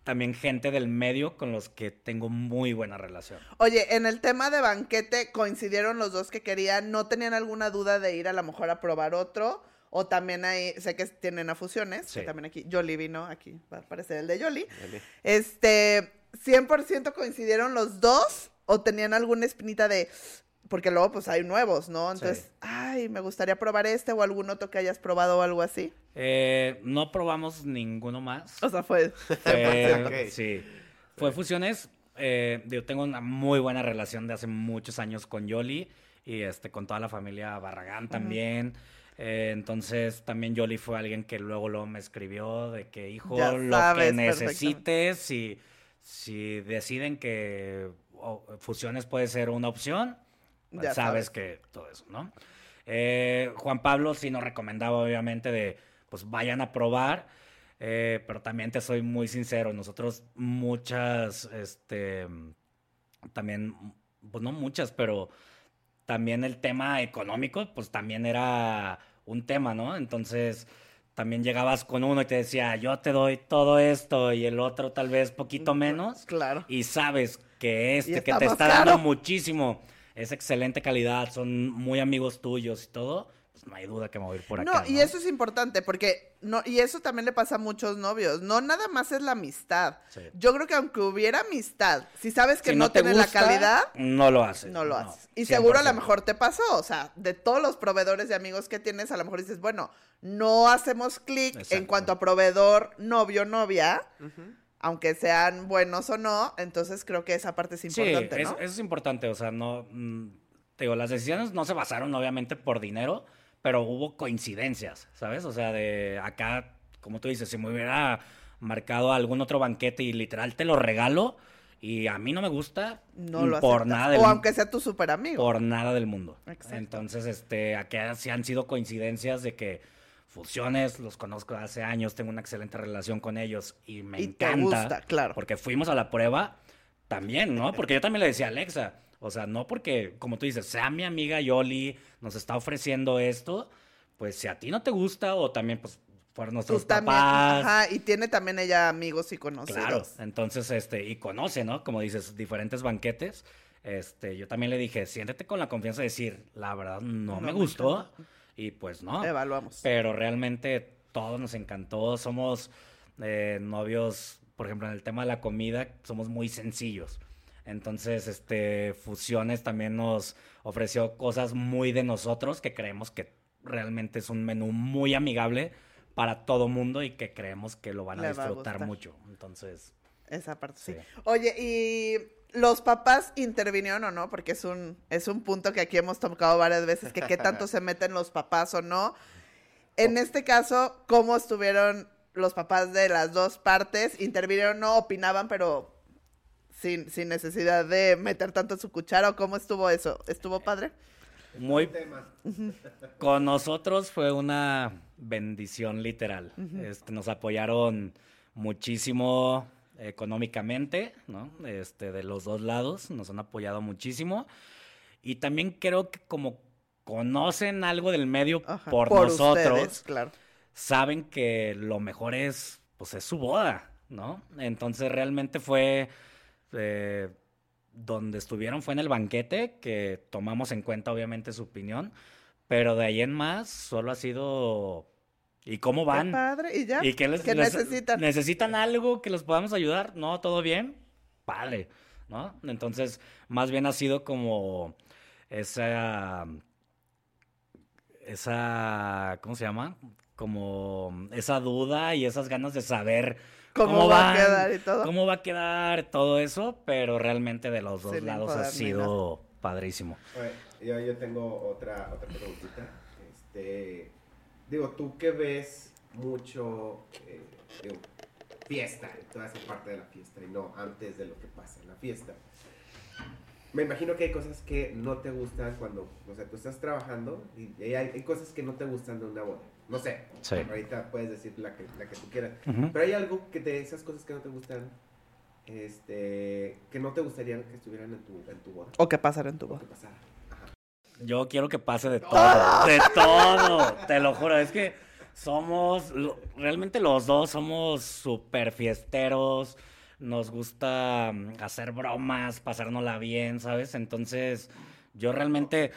también gente del medio con los que tengo muy buena relación. Oye, en el tema de banquete, ¿coincidieron los dos que querían? ¿No tenían alguna duda de ir a lo mejor a probar otro? O también hay, sé que tienen a fusiones, que Sí. también aquí, Yoli vino, aquí va a aparecer el de. Dale. Este, ¿100% coincidieron los dos? ¿O tenían alguna espinita de, porque luego pues hay nuevos, ¿no? Entonces, Sí. ay, me gustaría probar este o algún otro que hayas probado o algo así. Eh, no probamos ninguno más. O sea, fue... Fue, Ok. Sí. Fue fusiones. eh, yo tengo una muy buena relación de hace muchos años con Yoli y este con toda la familia Barragán también. Eh, entonces también Yoli fue alguien que luego, luego me escribió de que, hijo, Ya lo sabes que necesites, si, si deciden que fusiones puede ser una opción, Ya sabes sabes. que todo eso, ¿no? Eh, Juan Pablo sí nos recomendaba, obviamente, de pues vayan a probar. eh, pero también te soy muy sincero, nosotros muchas, este, también, pues no muchas, pero también el tema económico, pues también era un tema, ¿no? Entonces, también llegabas con uno y te decía, yo te doy todo esto y el otro tal vez poquito menos. Claro. Y sabes que este que te está dando muchísimo es excelente calidad, son muy amigos tuyos y todo, pues no hay duda que me voy a ir por acá. No, y eso es importante porque no y eso también le pasa a muchos novios. No nada más es la amistad. Sí. Yo creo que aunque hubiera amistad, si sabes que Si no, te tiene la calidad, no lo haces. no lo haces. Y seguro a lo 100%. mejor te pasó, o sea, de todos los proveedores de amigos que tienes, a lo mejor dices, bueno, no hacemos clic en cuanto a proveedor, novio, novia, aunque sean buenos o no, entonces creo que esa parte es importante, sí, ¿no? es- eso es importante, o sea, no, mm, te digo, las decisiones no se basaron obviamente por dinero, pero hubo coincidencias, ¿sabes? O sea, de acá, como tú dices, si me hubiera marcado algún otro banquete y literal te lo regalo y a mí no me gusta No lo por aceptas. nada del O aunque sea tu super amigo. por nada del mundo. Exacto. Entonces, este, acá sí han sido coincidencias de que fusiones, los conozco hace años, tengo una excelente relación con ellos y me Y te encanta. gusta, claro. Porque fuimos a la prueba también, ¿no? Porque yo también le decía a Alexa, o sea, no porque, como tú dices, sea mi amiga Yoli, nos está ofreciendo esto, pues si a ti no te gusta o también, pues, fueron nuestros Tú también, papás. ajá, y tiene también ella amigos y conocidos. Claro, entonces, este, y conoce, ¿no? Como dices, diferentes banquetes. Este, yo también le dije, siéntete con la confianza de decir, la verdad, no, No me me gustó. encanta. Y pues no. Evaluamos. Pero realmente todo nos encantó. Somos eh, novios, por ejemplo, en el tema de la comida, somos muy sencillos. Entonces, este, Fusiones también nos ofreció cosas muy de nosotros que creemos que realmente es un menú muy amigable para todo mundo y que creemos que lo van a Le va a disfrutar mucho. Entonces, Esa parte sí. Sí. Oye, ¿y los papás intervinieron o no? Porque es un, es un punto que aquí hemos tocado varias veces, que qué tanto se meten los papás o no. En este caso, ¿cómo estuvieron los papás de las dos partes? ¿Intervinieron o no? ¿Opinaban, pero sin, sin necesidad de meter tanto su cuchara? ¿O cómo estuvo eso? ¿Estuvo padre? muy Tema. Con nosotros fue una bendición literal. este, nos apoyaron muchísimo económicamente, ¿no? Este, de los dos lados, nos han apoyado muchísimo. Y también creo que como conocen algo del medio Ajá, por, nosotros, ustedes, claro. saben que lo mejor es, pues, es su boda, ¿no? Entonces realmente fue, eh, donde estuvieron fue en el banquete, que tomamos en cuenta obviamente su opinión, pero de ahí en más solo ha sido, ¿y cómo Qué van? padre. ¿Y ya? ¿Y qué les, ¿Qué les- necesitan? ¿Necesitan algo que los podamos ayudar? ¿No? ¿Todo bien? Padre, ¿no? Entonces, más bien ha sido como esa, esa, ¿cómo se llama? Como esa duda y esas ganas de saber ¿Cómo va a quedar y todo? cómo va a quedar todo eso, pero realmente de los dos Sin lados ha sido padrísimo. Oye, yo, yo tengo otra, otra preguntita. Este, digo, tú que ves mucho eh, digo, fiesta, toda esa parte de la fiesta y no antes de lo que pasa en la fiesta. Me imagino que hay cosas que no te gustan cuando, o sea, tú estás trabajando y y hay, hay cosas que no te gustan de una boda. No sé, Sí. ahorita puedes decir la que, la que tú quieras. Pero hay algo que de esas cosas que no te gustan, este, que no te gustaría que estuvieran en tu, en tu boda. ¿O qué pasará en tu ¿O boda? que pasara? Ajá. Yo quiero que pase de todo, de todo, te lo juro, es que somos, lo- realmente los dos somos súper fiesteros, nos gusta mm, hacer bromas, pasárnosla bien, ¿sabes? Entonces, yo realmente,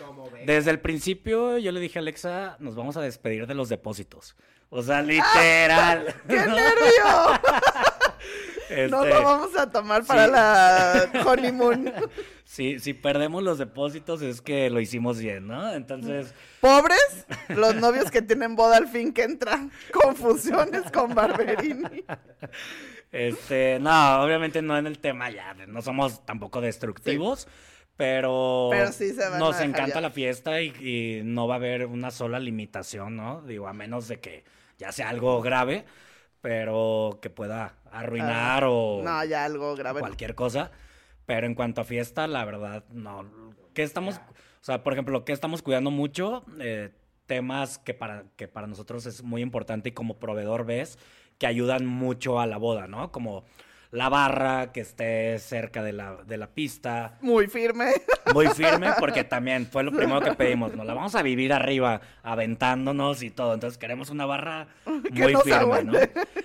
desde el principio, yo le dije a Alexa, nos vamos a despedir de los depósitos. O sea, literal. ¡Qué ¿no? nervio! No Este, lo vamos a tomar para sí. la honeymoon. si, si perdemos los depósitos es que lo hicimos bien, ¿no? Entonces... Pobres los novios que tienen boda al fin que entran. Confusiones con Barberini. Este, no, obviamente no en el tema ya, no somos tampoco destructivos, Pero, Pero sí se van a nos encanta ya. la fiesta y, y no va a haber una sola limitación, ¿no? Digo, a menos de que ya sea algo grave, pero que pueda arruinar o No, ya algo grave. no. cualquier cosa. Pero en cuanto a fiesta, la verdad, no. ¿Qué estamos, o sea, por ejemplo, ¿qué estamos cuidando mucho? Eh, temas que para, que para nosotros es muy importante y como proveedor ves que ayudan mucho a la boda, ¿no? Como la barra que esté cerca de la, de la pista, Muy firme. muy firme, porque también fue lo primero que pedimos, ¿no? La vamos a vivir arriba, aventándonos y todo. Entonces queremos una barra muy nos firme, ¿no?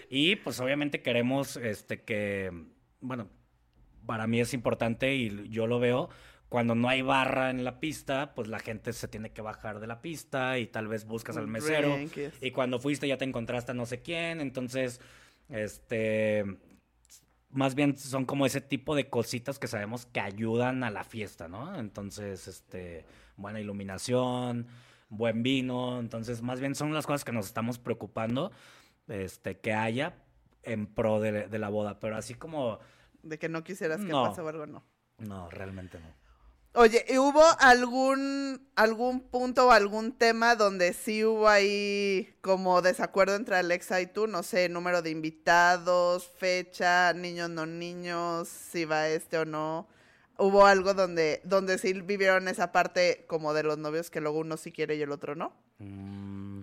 Y pues obviamente queremos este que, bueno, para mí es importante y yo lo veo. Cuando no hay barra en la pista, pues la gente se tiene que bajar de la pista y tal vez buscas al Un mesero. yes. Y cuando fuiste ya te encontraste a no sé quién. Entonces, este, más bien son como ese tipo de cositas que sabemos que ayudan a la fiesta, ¿no? Entonces, este, buena iluminación, buen vino, entonces más bien son las cosas que nos estamos preocupando, este, que haya en pro de, de la boda, pero así como, De que no quisieras que No. pase algo, no. no, realmente no. Oye, ¿y hubo algún, algún punto o algún tema donde sí hubo ahí como desacuerdo entre Alexa y tú? No sé, número de invitados, fecha, niños, no niños, si va este o no. ¿Hubo algo donde, donde sí vivieron esa parte como de los novios que luego uno sí quiere y el otro no? Mm,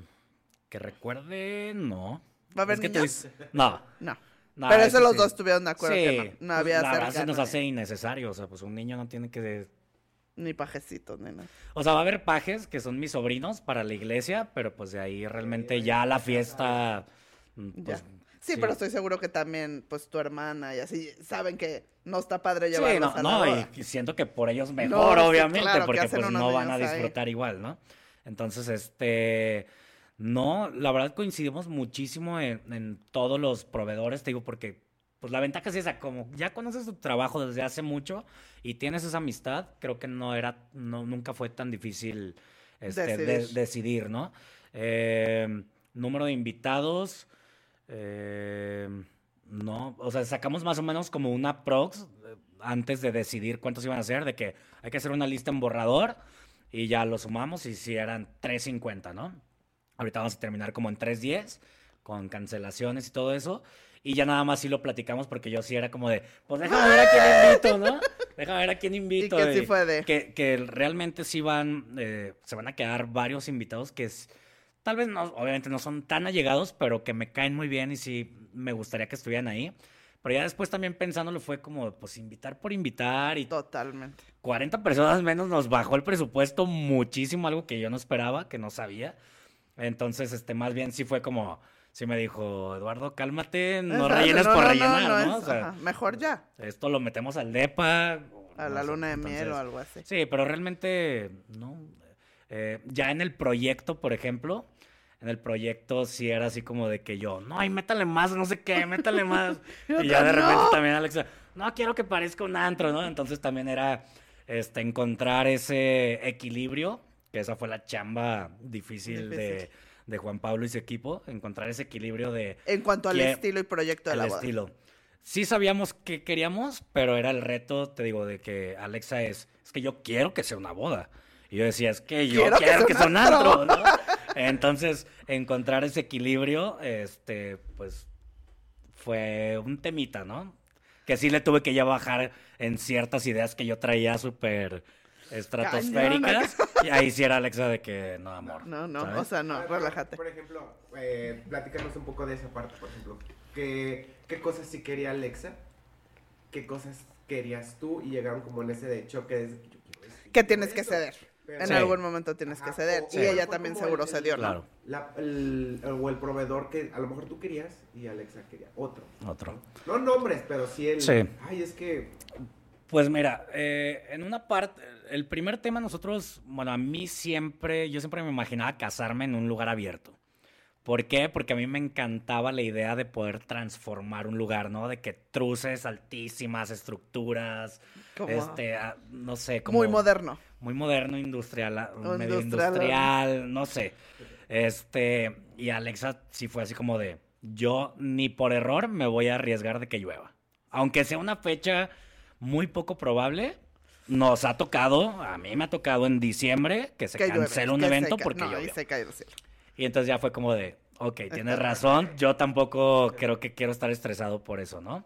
que recuerde, no. ¿Va a haber Es que niños? dices- No. No. no, Pero eso los dos estuvieron de acuerdo Sí, que no. No pues, había la verdad se cercano, nos hace innecesario, o sea, pues un niño no tiene que Ni pajecitos, ni nada. O sea, va a haber pajes que son mis sobrinos para la iglesia, pero pues de ahí realmente ya la fiesta. mm, Ya. pues, Sí, pero estoy seguro que también, pues, tu hermana y así, saben que no está padre Sí, llevarlos no, a la no, boda. y siento que por ellos mejor, No, sí, obviamente, claro, porque pues no van a ahí. disfrutar igual, ¿no? Entonces, este. No, la verdad coincidimos muchísimo en, en todos los proveedores, te digo, porque pues la ventaja es esa, como ya conoces tu trabajo desde hace mucho y tienes esa amistad, creo que no era, no, nunca fue tan difícil este, de- Decidir. ¿no? Eh, número de invitados, eh, no, o sea, sacamos más o menos como una prox eh, antes de decidir cuántos iban a ser, de que hay que hacer una lista en borrador y ya lo sumamos y si eran 350, ¿no? Ahorita vamos a terminar como en 310 con cancelaciones y todo eso. Y ya nada más sí lo platicamos porque yo sí era como de, pues déjame ver a quién invito, ¿no? Déjame ver a quién invito. que sí y fue de- Que, que realmente sí van, eh, se van a quedar varios invitados que es, tal vez no, obviamente no son tan allegados, pero que me caen muy bien y sí me gustaría que estuvieran ahí. Pero ya después también pensándolo fue como, pues invitar por invitar y Totalmente. 40 personas menos nos bajó el presupuesto muchísimo, algo que yo no esperaba, que no sabía. Entonces, este, más bien sí fue como, sí me dijo, Eduardo, cálmate, no Ajá, rellenes no, por no, rellenar, no, mejor ya, esto lo metemos al DEPA. a la sé, luna de miel o algo así. Sí, pero realmente, no. Eh, ya en el proyecto, por ejemplo, en el proyecto sí era así como de que yo, no, y métale más, no sé qué, métale más. Y ya de repente también Alexa, no, quiero que parezca un antro, ¿no? Entonces también era este, encontrar ese equilibrio, que esa fue la chamba difícil, Difícil. de Juan Pablo y su equipo, encontrar ese equilibrio de En cuanto al que- estilo y proyecto de la boda. estilo. Sí sabíamos qué queríamos, pero era el reto, te digo, de que Alexa es, es que yo quiero que sea una boda. Y yo decía, es que yo Quiero quiero, que que sea un antro, ¿no? Entonces, encontrar ese equilibrio, este, pues, fue un temita, ¿no? Que sí le tuve que ya bajar en ciertas ideas que yo traía súper estratosféricas. Y ahí sí era Alexa de que, no, amor. No, no, ¿sabes? o sea, no, relájate. Por ejemplo, eh, platícanos un poco de esa parte, por ejemplo. ¿Qué, ¿Qué cosas sí quería Alexa? ¿Qué cosas querías tú? Y llegaron como en ese de choque. de, Que tienes que ceder. Pero- En Sí. algún momento tienes que ceder. o- Y ella también seguro el- cedió, ¿no? Claro. La- el, o el proveedor que a lo mejor tú querías y Alexa quería otro. Otro. No nombres, pero sí el. Sí. Ay, es que. Pues mira, eh, en una parte, el primer tema nosotros, bueno, a mí siempre, yo siempre me imaginaba casarme en un lugar abierto. ¿Por qué? Porque a mí me encantaba la idea de poder transformar un lugar, ¿no? De que truces altísimas, estructuras, Como este, no sé, como... muy moderno. Muy moderno, industrial, O medio industrial. industrial, no sé. Este, y Alexa sí fue así como de, yo ni por error me voy a arriesgar de que llueva. Aunque sea una fecha muy poco probable, nos ha tocado, a mí me ha tocado en diciembre que se Que llueve, cancela un que evento porque no, y se cae del cielo. Y entonces ya fue como de, ok, tienes razón, yo tampoco creo que quiero estar estresado por eso, ¿no?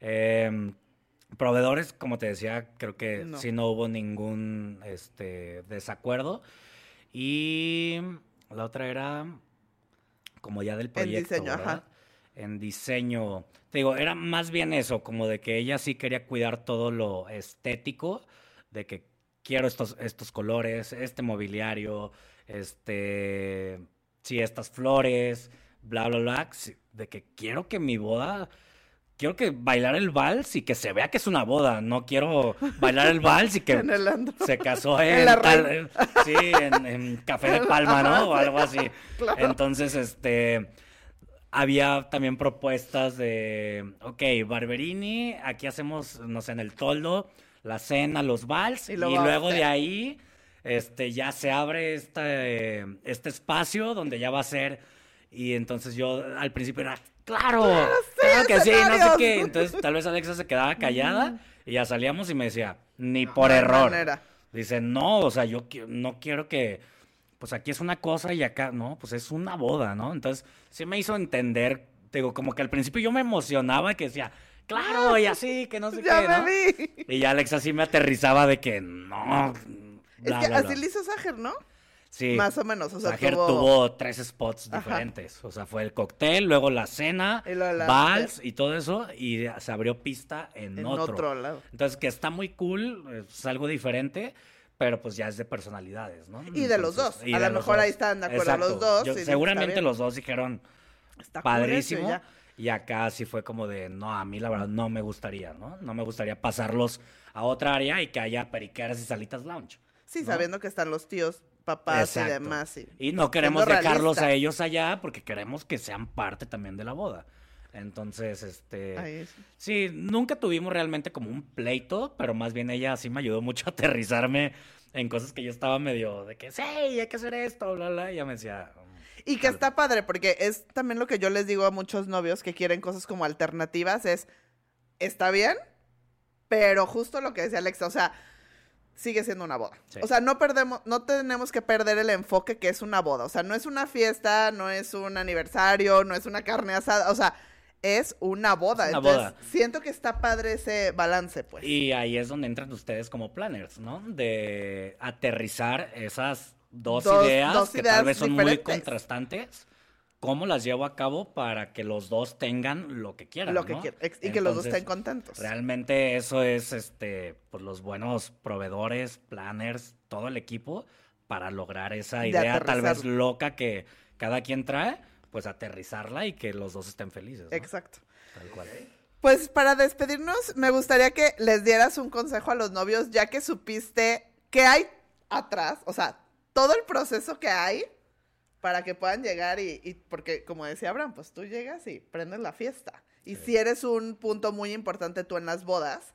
Em, proveedores, como te decía, creo que No. sí no hubo ningún este, desacuerdo. Y la otra era como ya del proyecto, diseño, ¿verdad? ajá. En diseño. Te digo, era más bien eso, como de que ella sí quería cuidar todo lo estético, de que quiero estos, estos colores, este mobiliario, este, sí, estas flores, bla, bla, bla, de que quiero que mi boda, quiero que bailar el vals y que se vea que es una boda, no quiero bailar el vals y que En el antro. se casó En en, la tal- Reina. sí, en, en Café de Palma, ¿no? O algo así. Claro. Entonces, este, había también propuestas de, ok, Barberini, aquí hacemos, no sé, en el toldo, la cena, los vals, Y y, luego luego de ahí, este, ya se abre este, este espacio donde ya va a ser, y entonces yo al principio era, claro, claro que sí, no sé qué, entonces tal vez Alexa se quedaba callada, y ya salíamos y me decía, ni por no error. manera. Dice, no, o sea, yo no quiero que, pues aquí es una cosa y acá, no, pues es una boda, ¿no? Entonces, sí me hizo entender, te digo, como que al principio yo me emocionaba que decía, claro, y así, que no sé Ya qué, me ¿no? vi. Y ya Alexa sí me aterrizaba de que no. Es bla, que bla, así bla. le hizo Sager, ¿no? Sí. Más o menos. O sea, Sager tuvo... tuvo... tres spots Ajá. diferentes. O sea, fue el cóctel, luego la cena, la- vals y todo eso, y se abrió pista en, en otro. otro lado. Entonces, que está muy cool, es algo diferente, pero pues ya es de personalidades, ¿no? Y de los dos. A lo mejor dos. ahí están de acuerdo los dos, Yo- seguramente los dos dijeron Está padrísimo. Y acá sí fue como de, no, a mí la verdad no me gustaría, ¿no? No me gustaría pasarlos a otra área y que haya periqueras y salitas lounge. Sí, ¿no? sabiendo que están los tíos, papás y Exacto. demás. Y... Y no queremos dejarlos realista. a ellos allá porque queremos que sean parte también de la boda. Entonces, este... Ahí es. Sí, nunca tuvimos realmente como un pleito, pero más bien ella sí me ayudó mucho a aterrizarme en cosas que yo estaba medio de que, sí, hay que hacer esto, bla, bla, y ella me decía... "Mm, Y que está padre, porque es también lo que yo les digo a muchos novios que quieren cosas como alternativas, es, está bien, pero justo lo que decía Alexa, o sea, sigue siendo una boda. Sí. O sea, no perdemos, no tenemos que perder el enfoque que es una boda. O sea, no es una fiesta, no es un aniversario, no es una carne asada, o sea, es una boda. Es una Entonces, boda. siento que está padre ese balance, pues. Y ahí es donde entran ustedes como planners, ¿no? De aterrizar esas dos, Dos- ideas dos que ideas tal vez son muy contrastantes. ¿Cómo las llevo a cabo para que los dos tengan lo que quieran? lo que ¿no? quieran. Y que los dos estén contentos. Realmente eso es este, pues los buenos proveedores, planners, todo el equipo para lograr esa De idea tal vez loca que cada quien trae, pues aterrizarla y que los dos estén felices. ¿no? Exacto. Tal cual. Pues para despedirnos, me gustaría que les dieras un consejo a los novios, ya que supiste qué hay atrás, o sea, todo el proceso que hay para que puedan llegar y, y- porque como decía Abraham, pues tú llegas y prendes la fiesta. Y Sí. si eres un punto muy importante tú en las bodas,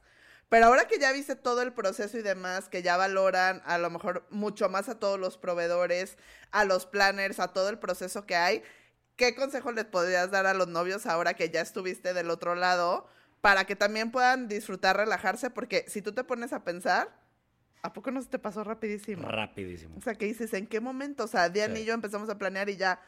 pero ahora que ya viste todo el proceso y demás, que ya valoran a lo mejor mucho más a todos los proveedores, a los planners, a todo el proceso que hay, ¿qué consejo les podrías dar a los novios ahora que ya estuviste del otro lado para que también puedan disfrutar, relajarse? Porque si tú te pones a pensar, ¿a poco no se te pasó rapidísimo? Rapidísimo. O sea, que dices, ¿en qué momento? O sea, Diana Sí. y yo empezamos a planear y ya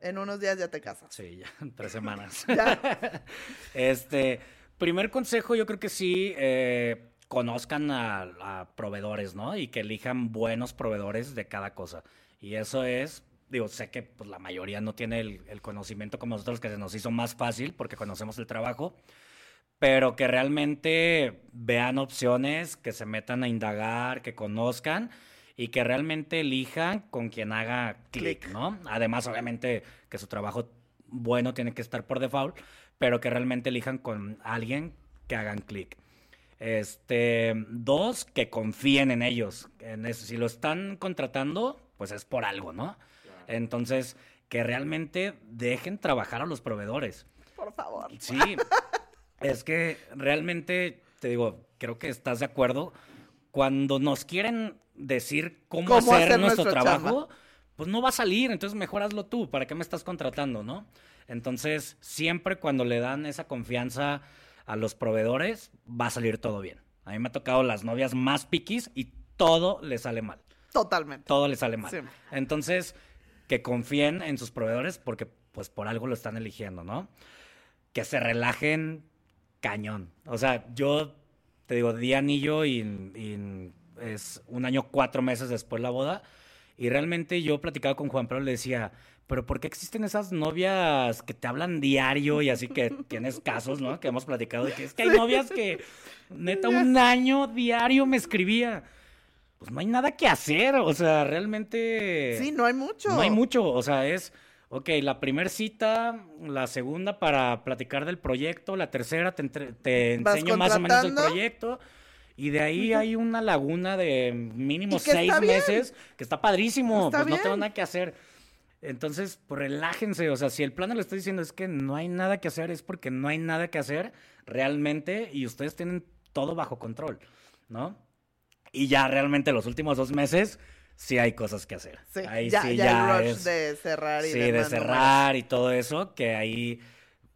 en unos días ya te casas. Sí, ya, en tres semanas. Ya. este, primer consejo, yo creo que sí, eh, conozcan a, a proveedores, ¿no? Y que elijan buenos proveedores de cada cosa. Y eso es, digo, sé que pues, la mayoría no tiene el, el conocimiento como nosotros, que se nos hizo más fácil porque conocemos el trabajo, pero que realmente vean opciones, que se metan a indagar, que conozcan y que realmente elijan con quien haga clic. ¿no? Además, obviamente, que su trabajo bueno tiene que estar por default, pero que realmente elijan con alguien que hagan clic. Este, dos, que confíen en ellos. En eso. Si lo están contratando, pues es por algo, ¿no? Entonces, que realmente dejen trabajar a los proveedores. Por favor. Sí, es que realmente, te digo, creo que estás de acuerdo. Cuando nos quieren decir cómo, Cómo hacer, hacer nuestro trabajo, pues no va a salir, entonces mejor hazlo tú, ¿para qué me estás contratando, no? Entonces, siempre cuando le dan esa confianza a los proveedores, va a salir todo bien. A mí me ha tocado las novias más piquis y todo le sale mal. Totalmente. Todo le sale mal. Sí. Entonces, que confíen en sus proveedores porque pues por algo lo están eligiendo, ¿no? Que se relajen cañón. O sea, yo te digo, di anillo y, y es un año, cuatro meses después la boda. Y realmente yo platicaba con Juan Pablo le decía, pero ¿por qué existen esas novias que te hablan diario y así que tienes casos, ¿no? Que hemos platicado de que es que hay novias que neta un año diario me escribía. Pues no hay nada que hacer, o sea, realmente... Sí, no hay mucho. No hay mucho, o sea, es, ok, la primera cita, la segunda para platicar del proyecto, la tercera te, enseño más o menos el proyecto. Y de ahí hay una laguna de mínimo seis meses, que está padrísimo, Está pues no tengo nada que hacer. Entonces, pues relájense, o sea, si el plano le está diciendo es que no hay nada que hacer, es porque no hay nada que hacer realmente y ustedes tienen todo bajo control, ¿no? Y ya realmente los últimos dos meses sí hay cosas que hacer. Sí, Ahí ya, sí ya ya el rush es- de cerrar y Sí, de no cerrar y todo eso, que ahí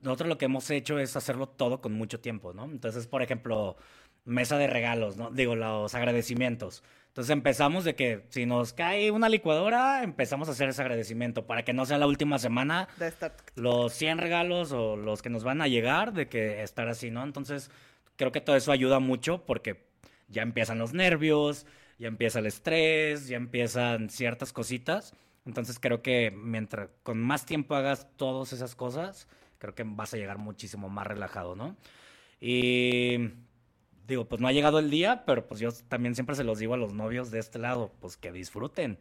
nosotros lo que hemos hecho es hacerlo todo con mucho tiempo, ¿no? Entonces, por ejemplo, mesa de regalos, ¿no? Digo, los agradecimientos. Entonces empezamos de que si nos cae una licuadora, empezamos a hacer ese agradecimiento para que no sea la última semana De estar... los 100 regalos o los que nos van a llegar de que estar así, ¿no? Entonces, creo que todo eso ayuda mucho porque ya empiezan los nervios, ya empieza el estrés, ya empiezan ciertas cositas. Entonces, creo que mientras con más tiempo hagas todas esas cosas, creo que vas a llegar muchísimo más relajado, ¿no? Y digo, pues no ha llegado el día, pero pues yo también siempre se los digo a los novios de este lado, pues que disfruten.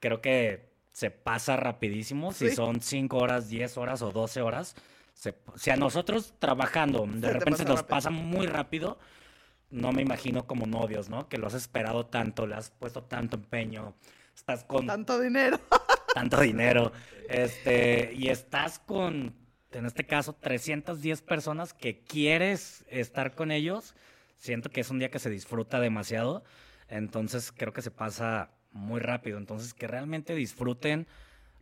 Creo que se pasa rapidísimo, si Sí. son 5 horas, 10 horas o 12 horas. se- si a nosotros trabajando de Se repente se nos pasa muy rápido, no me imagino como novios, ¿no? Que lo has esperado tanto, le has puesto tanto empeño, estás con Tanto dinero. tanto dinero, este, y estás con, en este caso, 310 personas que quieres estar con ellos, siento que es un día que se disfruta demasiado, entonces creo que se pasa muy rápido, entonces que realmente disfruten,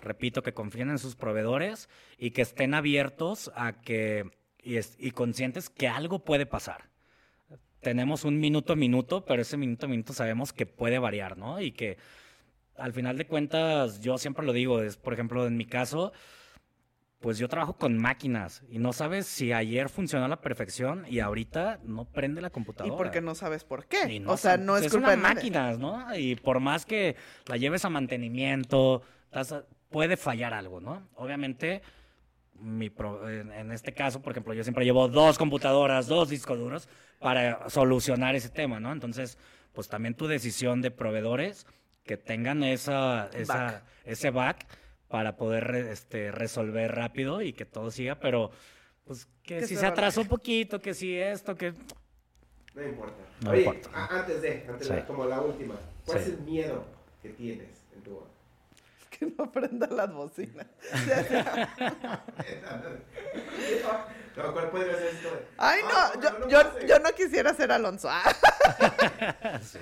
repito, que confíen en sus proveedores y que estén abiertos a que, y, es- y conscientes que algo puede pasar tenemos un minuto a minuto, pero ese minuto a minuto sabemos que puede variar, ¿no? Y que al final de cuentas, yo siempre lo digo, es por ejemplo, en mi caso, pues yo trabajo con máquinas y no sabes si ayer funcionó a la perfección y ahorita no prende la Y computadora. porque no sabes por qué. Y o sea, no es, es culpa de máquinas, ¿no? Y por más que la lleves a mantenimiento, puede fallar algo, ¿no? Obviamente, mi pro- en, en este caso, por ejemplo, yo siempre llevo dos computadoras, dos discos duros para solucionar ese tema, ¿no? Entonces, pues también tu decisión de proveedores que tengan esa, esa Back. ese back para poder re- este, resolver rápido y que todo siga, pero pues que, Que si se se atrasó un poquito, que si esto, que No importa. No Oye, importa. a- antes de, antes Sí. de, como la última, ¿cuál Sí. es el miedo que tienes en tu? Que no prenda las bocinas. no, ¿cuál podría ser esto? de- Ay, Ah, no, no, yo, no yo, yo no quisiera ser Alonso. Ah. sí.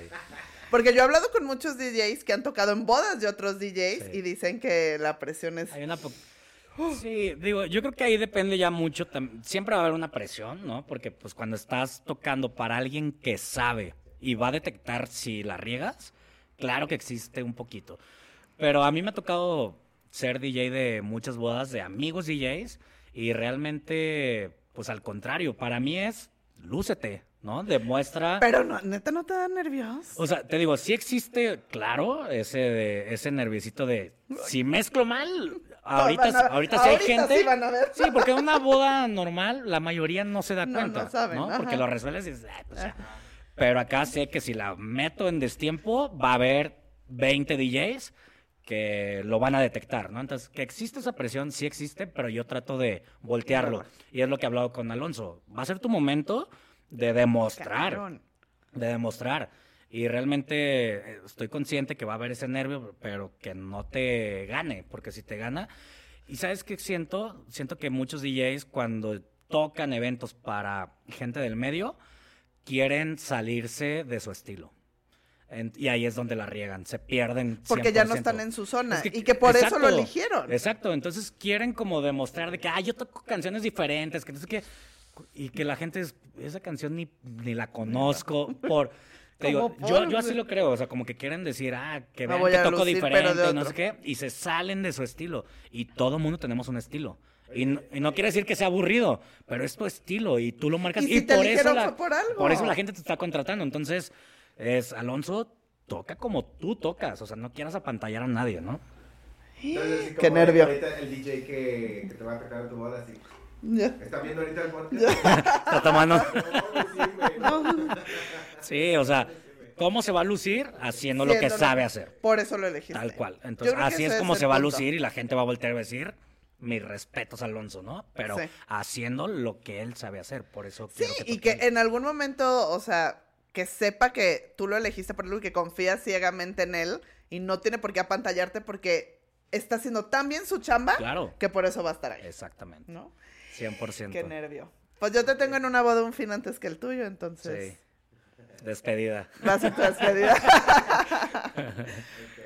Porque yo he hablado con muchos DJs que han tocado en bodas de otros DJs Sí. y dicen que la presión es... Hay una po- Sí, digo, yo creo que ahí depende ya mucho, siempre va a haber una presión, ¿no? Porque pues cuando estás tocando para alguien que sabe y va a detectar si la riegas, claro que existe un poquito. Pero a mí me ha tocado ser DJ de muchas bodas de amigos DJs y realmente, pues al contrario, para mí es lúcete, ¿no? Demuestra... Pero no, neta no te da nervios. O sea, te digo, sí existe, claro, ese de, ese nerviosito de si mezclo mal, ahorita, van a- ahorita sí hay gente. sí van a ver. Sí, porque en una boda normal la mayoría no se da No, cuenta, no saben, ajá. Porque lo resuelves y dices, "Ay, pues ya". Pero acá sé que si la meto en destiempo, va a haber 20 DJs que lo van a detectar, ¿no? Entonces, que existe esa presión, sí existe, pero yo trato de voltearlo. Y es lo que he hablado con Alonso. Va a ser tu momento de demostrar de demostrar. Y realmente eh, estoy consciente que va a haber ese nervio, pero que no te gane, porque si te gana... Y sabes qué siento? Siento que muchos DJs cuando tocan eventos para gente del medio, quieren salirse de su estilo. En- y ahí es donde la riegan, se pierden. Porque ya no 100%. están en su zona. Es que- y que por eso lo exacto, eligieron. Exacto, entonces quieren como demostrar de que, ah, yo toco canciones diferentes, que entonces que, y que la gente, es- esa canción ni, ni la conozco por... te digo, Como yo, por- yo así lo creo, o sea, como que quieren decir, ah, que vean que toco lucir, diferente, no sé qué, y se salen de su estilo. Y todo mundo tenemos un estilo. Y no, y no quiere decir que sea aburrido, pero es tu estilo y tú lo marcas. Y si te por eso la, por algo. por eso la gente te está contratando. Entonces, es Alonso, toca como tú tocas. O sea, no quieras apantallar a nadie, ¿no? Entonces, Qué nervio. Ahorita el DJ que, que te va a tocar en tu boda, así. ¿Está viendo ahorita el podcast? Está tomando. Sí, o sea, ¿cómo se va a lucir? Haciendo lo que sabe hacer. Por eso lo elegiste. Tal cual. Entonces, así es como se va a lucir y la gente va a voltear a decir, mis respetos a Alonso, ¿no? Pero Sí. haciendo lo que él sabe hacer. Por eso Sí, quiero que y que él. en algún momento, o sea, que sepa que tú lo elegiste por algo y que confías ciegamente en él y no tiene por qué apantallarte porque está haciendo tan bien su chamba Claro. que por eso va a estar ahí, Exactamente. ¿no? 100%. Qué nervio. Pues yo te tengo en una boda un fin antes que el tuyo, entonces Sí. Despedida. vas a tu despedida.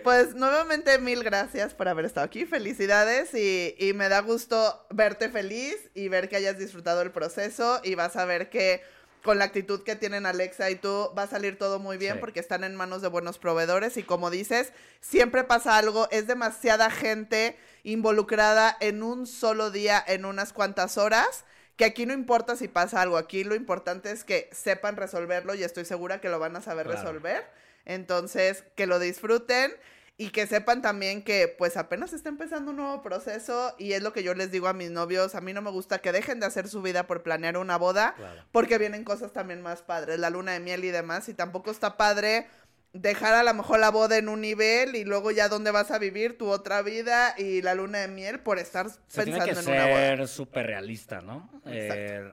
Pues nuevamente mil gracias por haber estado aquí, felicidades y, y me da gusto verte feliz y ver que hayas disfrutado el proceso y vas a ver que con la actitud que tienen Alexa y tú va a salir todo muy bien Sí. porque están en manos de buenos proveedores y como dices, siempre pasa algo, es demasiada gente involucrada en un solo día, en unas cuantas horas. Que aquí no importa si pasa algo, aquí lo importante es que sepan resolverlo y estoy segura que lo van a saber Claro. resolver. Entonces, que lo disfruten y que sepan también que pues apenas está empezando un nuevo proceso y es lo que yo les digo a mis novios, a mí no me gusta que dejen de hacer su vida por planear una boda Claro. porque vienen cosas también más padres, la luna de miel y demás y tampoco está padre dejar a lo mejor la boda en un nivel y luego ya dónde vas a vivir tu otra vida y la luna de miel por estar Se tiene pensando que en una boda. ser súper realista, ¿no? Eh,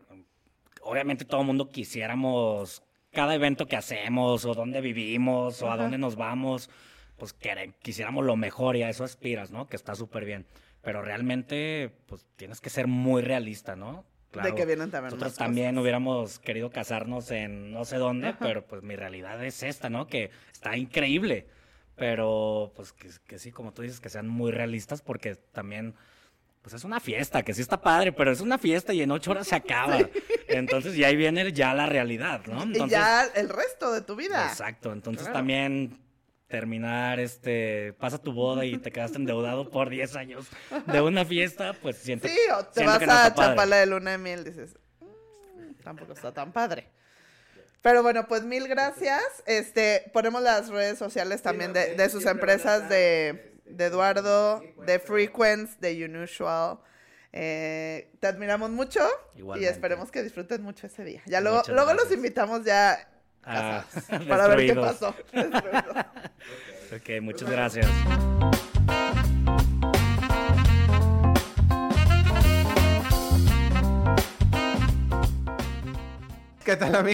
obviamente todo el mundo quisiéramos cada evento que hacemos o dónde vivimos o a dónde nos vamos, pues quisiéramos lo mejor y a eso aspiras, ¿no? Que está súper bien. Pero realmente, pues tienes que ser muy realista, ¿no? De que vienen también Nosotros también cosas. hubiéramos querido casarnos en no sé dónde, pero pues mi realidad es esta, ¿no? Que está increíble. Pero pues que, que sí, como tú dices, que sean muy realistas porque también pues es una fiesta, que sí está padre, pero es una fiesta y en ocho horas se acaba. Entonces, y ahí viene ya la realidad, ¿no? y ya el resto de tu vida. Exacto, entonces Claro. también terminar, este, pasa tu boda y te quedaste endeudado por 10 años de una fiesta, pues siento, Sí, o te siento vas no a chaparla de luna de miel, dices, "Mm, tampoco está tan padre. Pero bueno, pues mil gracias. Este, ponemos las redes sociales también de, de sus empresas de, de Eduardo, de Frequence, de Unusual. Eh, te admiramos mucho y Igualmente. esperemos que disfruten mucho ese día. Ya luego, luego los invitamos ya Ah, para ver qué pasó. Ok, muchas gracias. ¿Qué tal, amigos?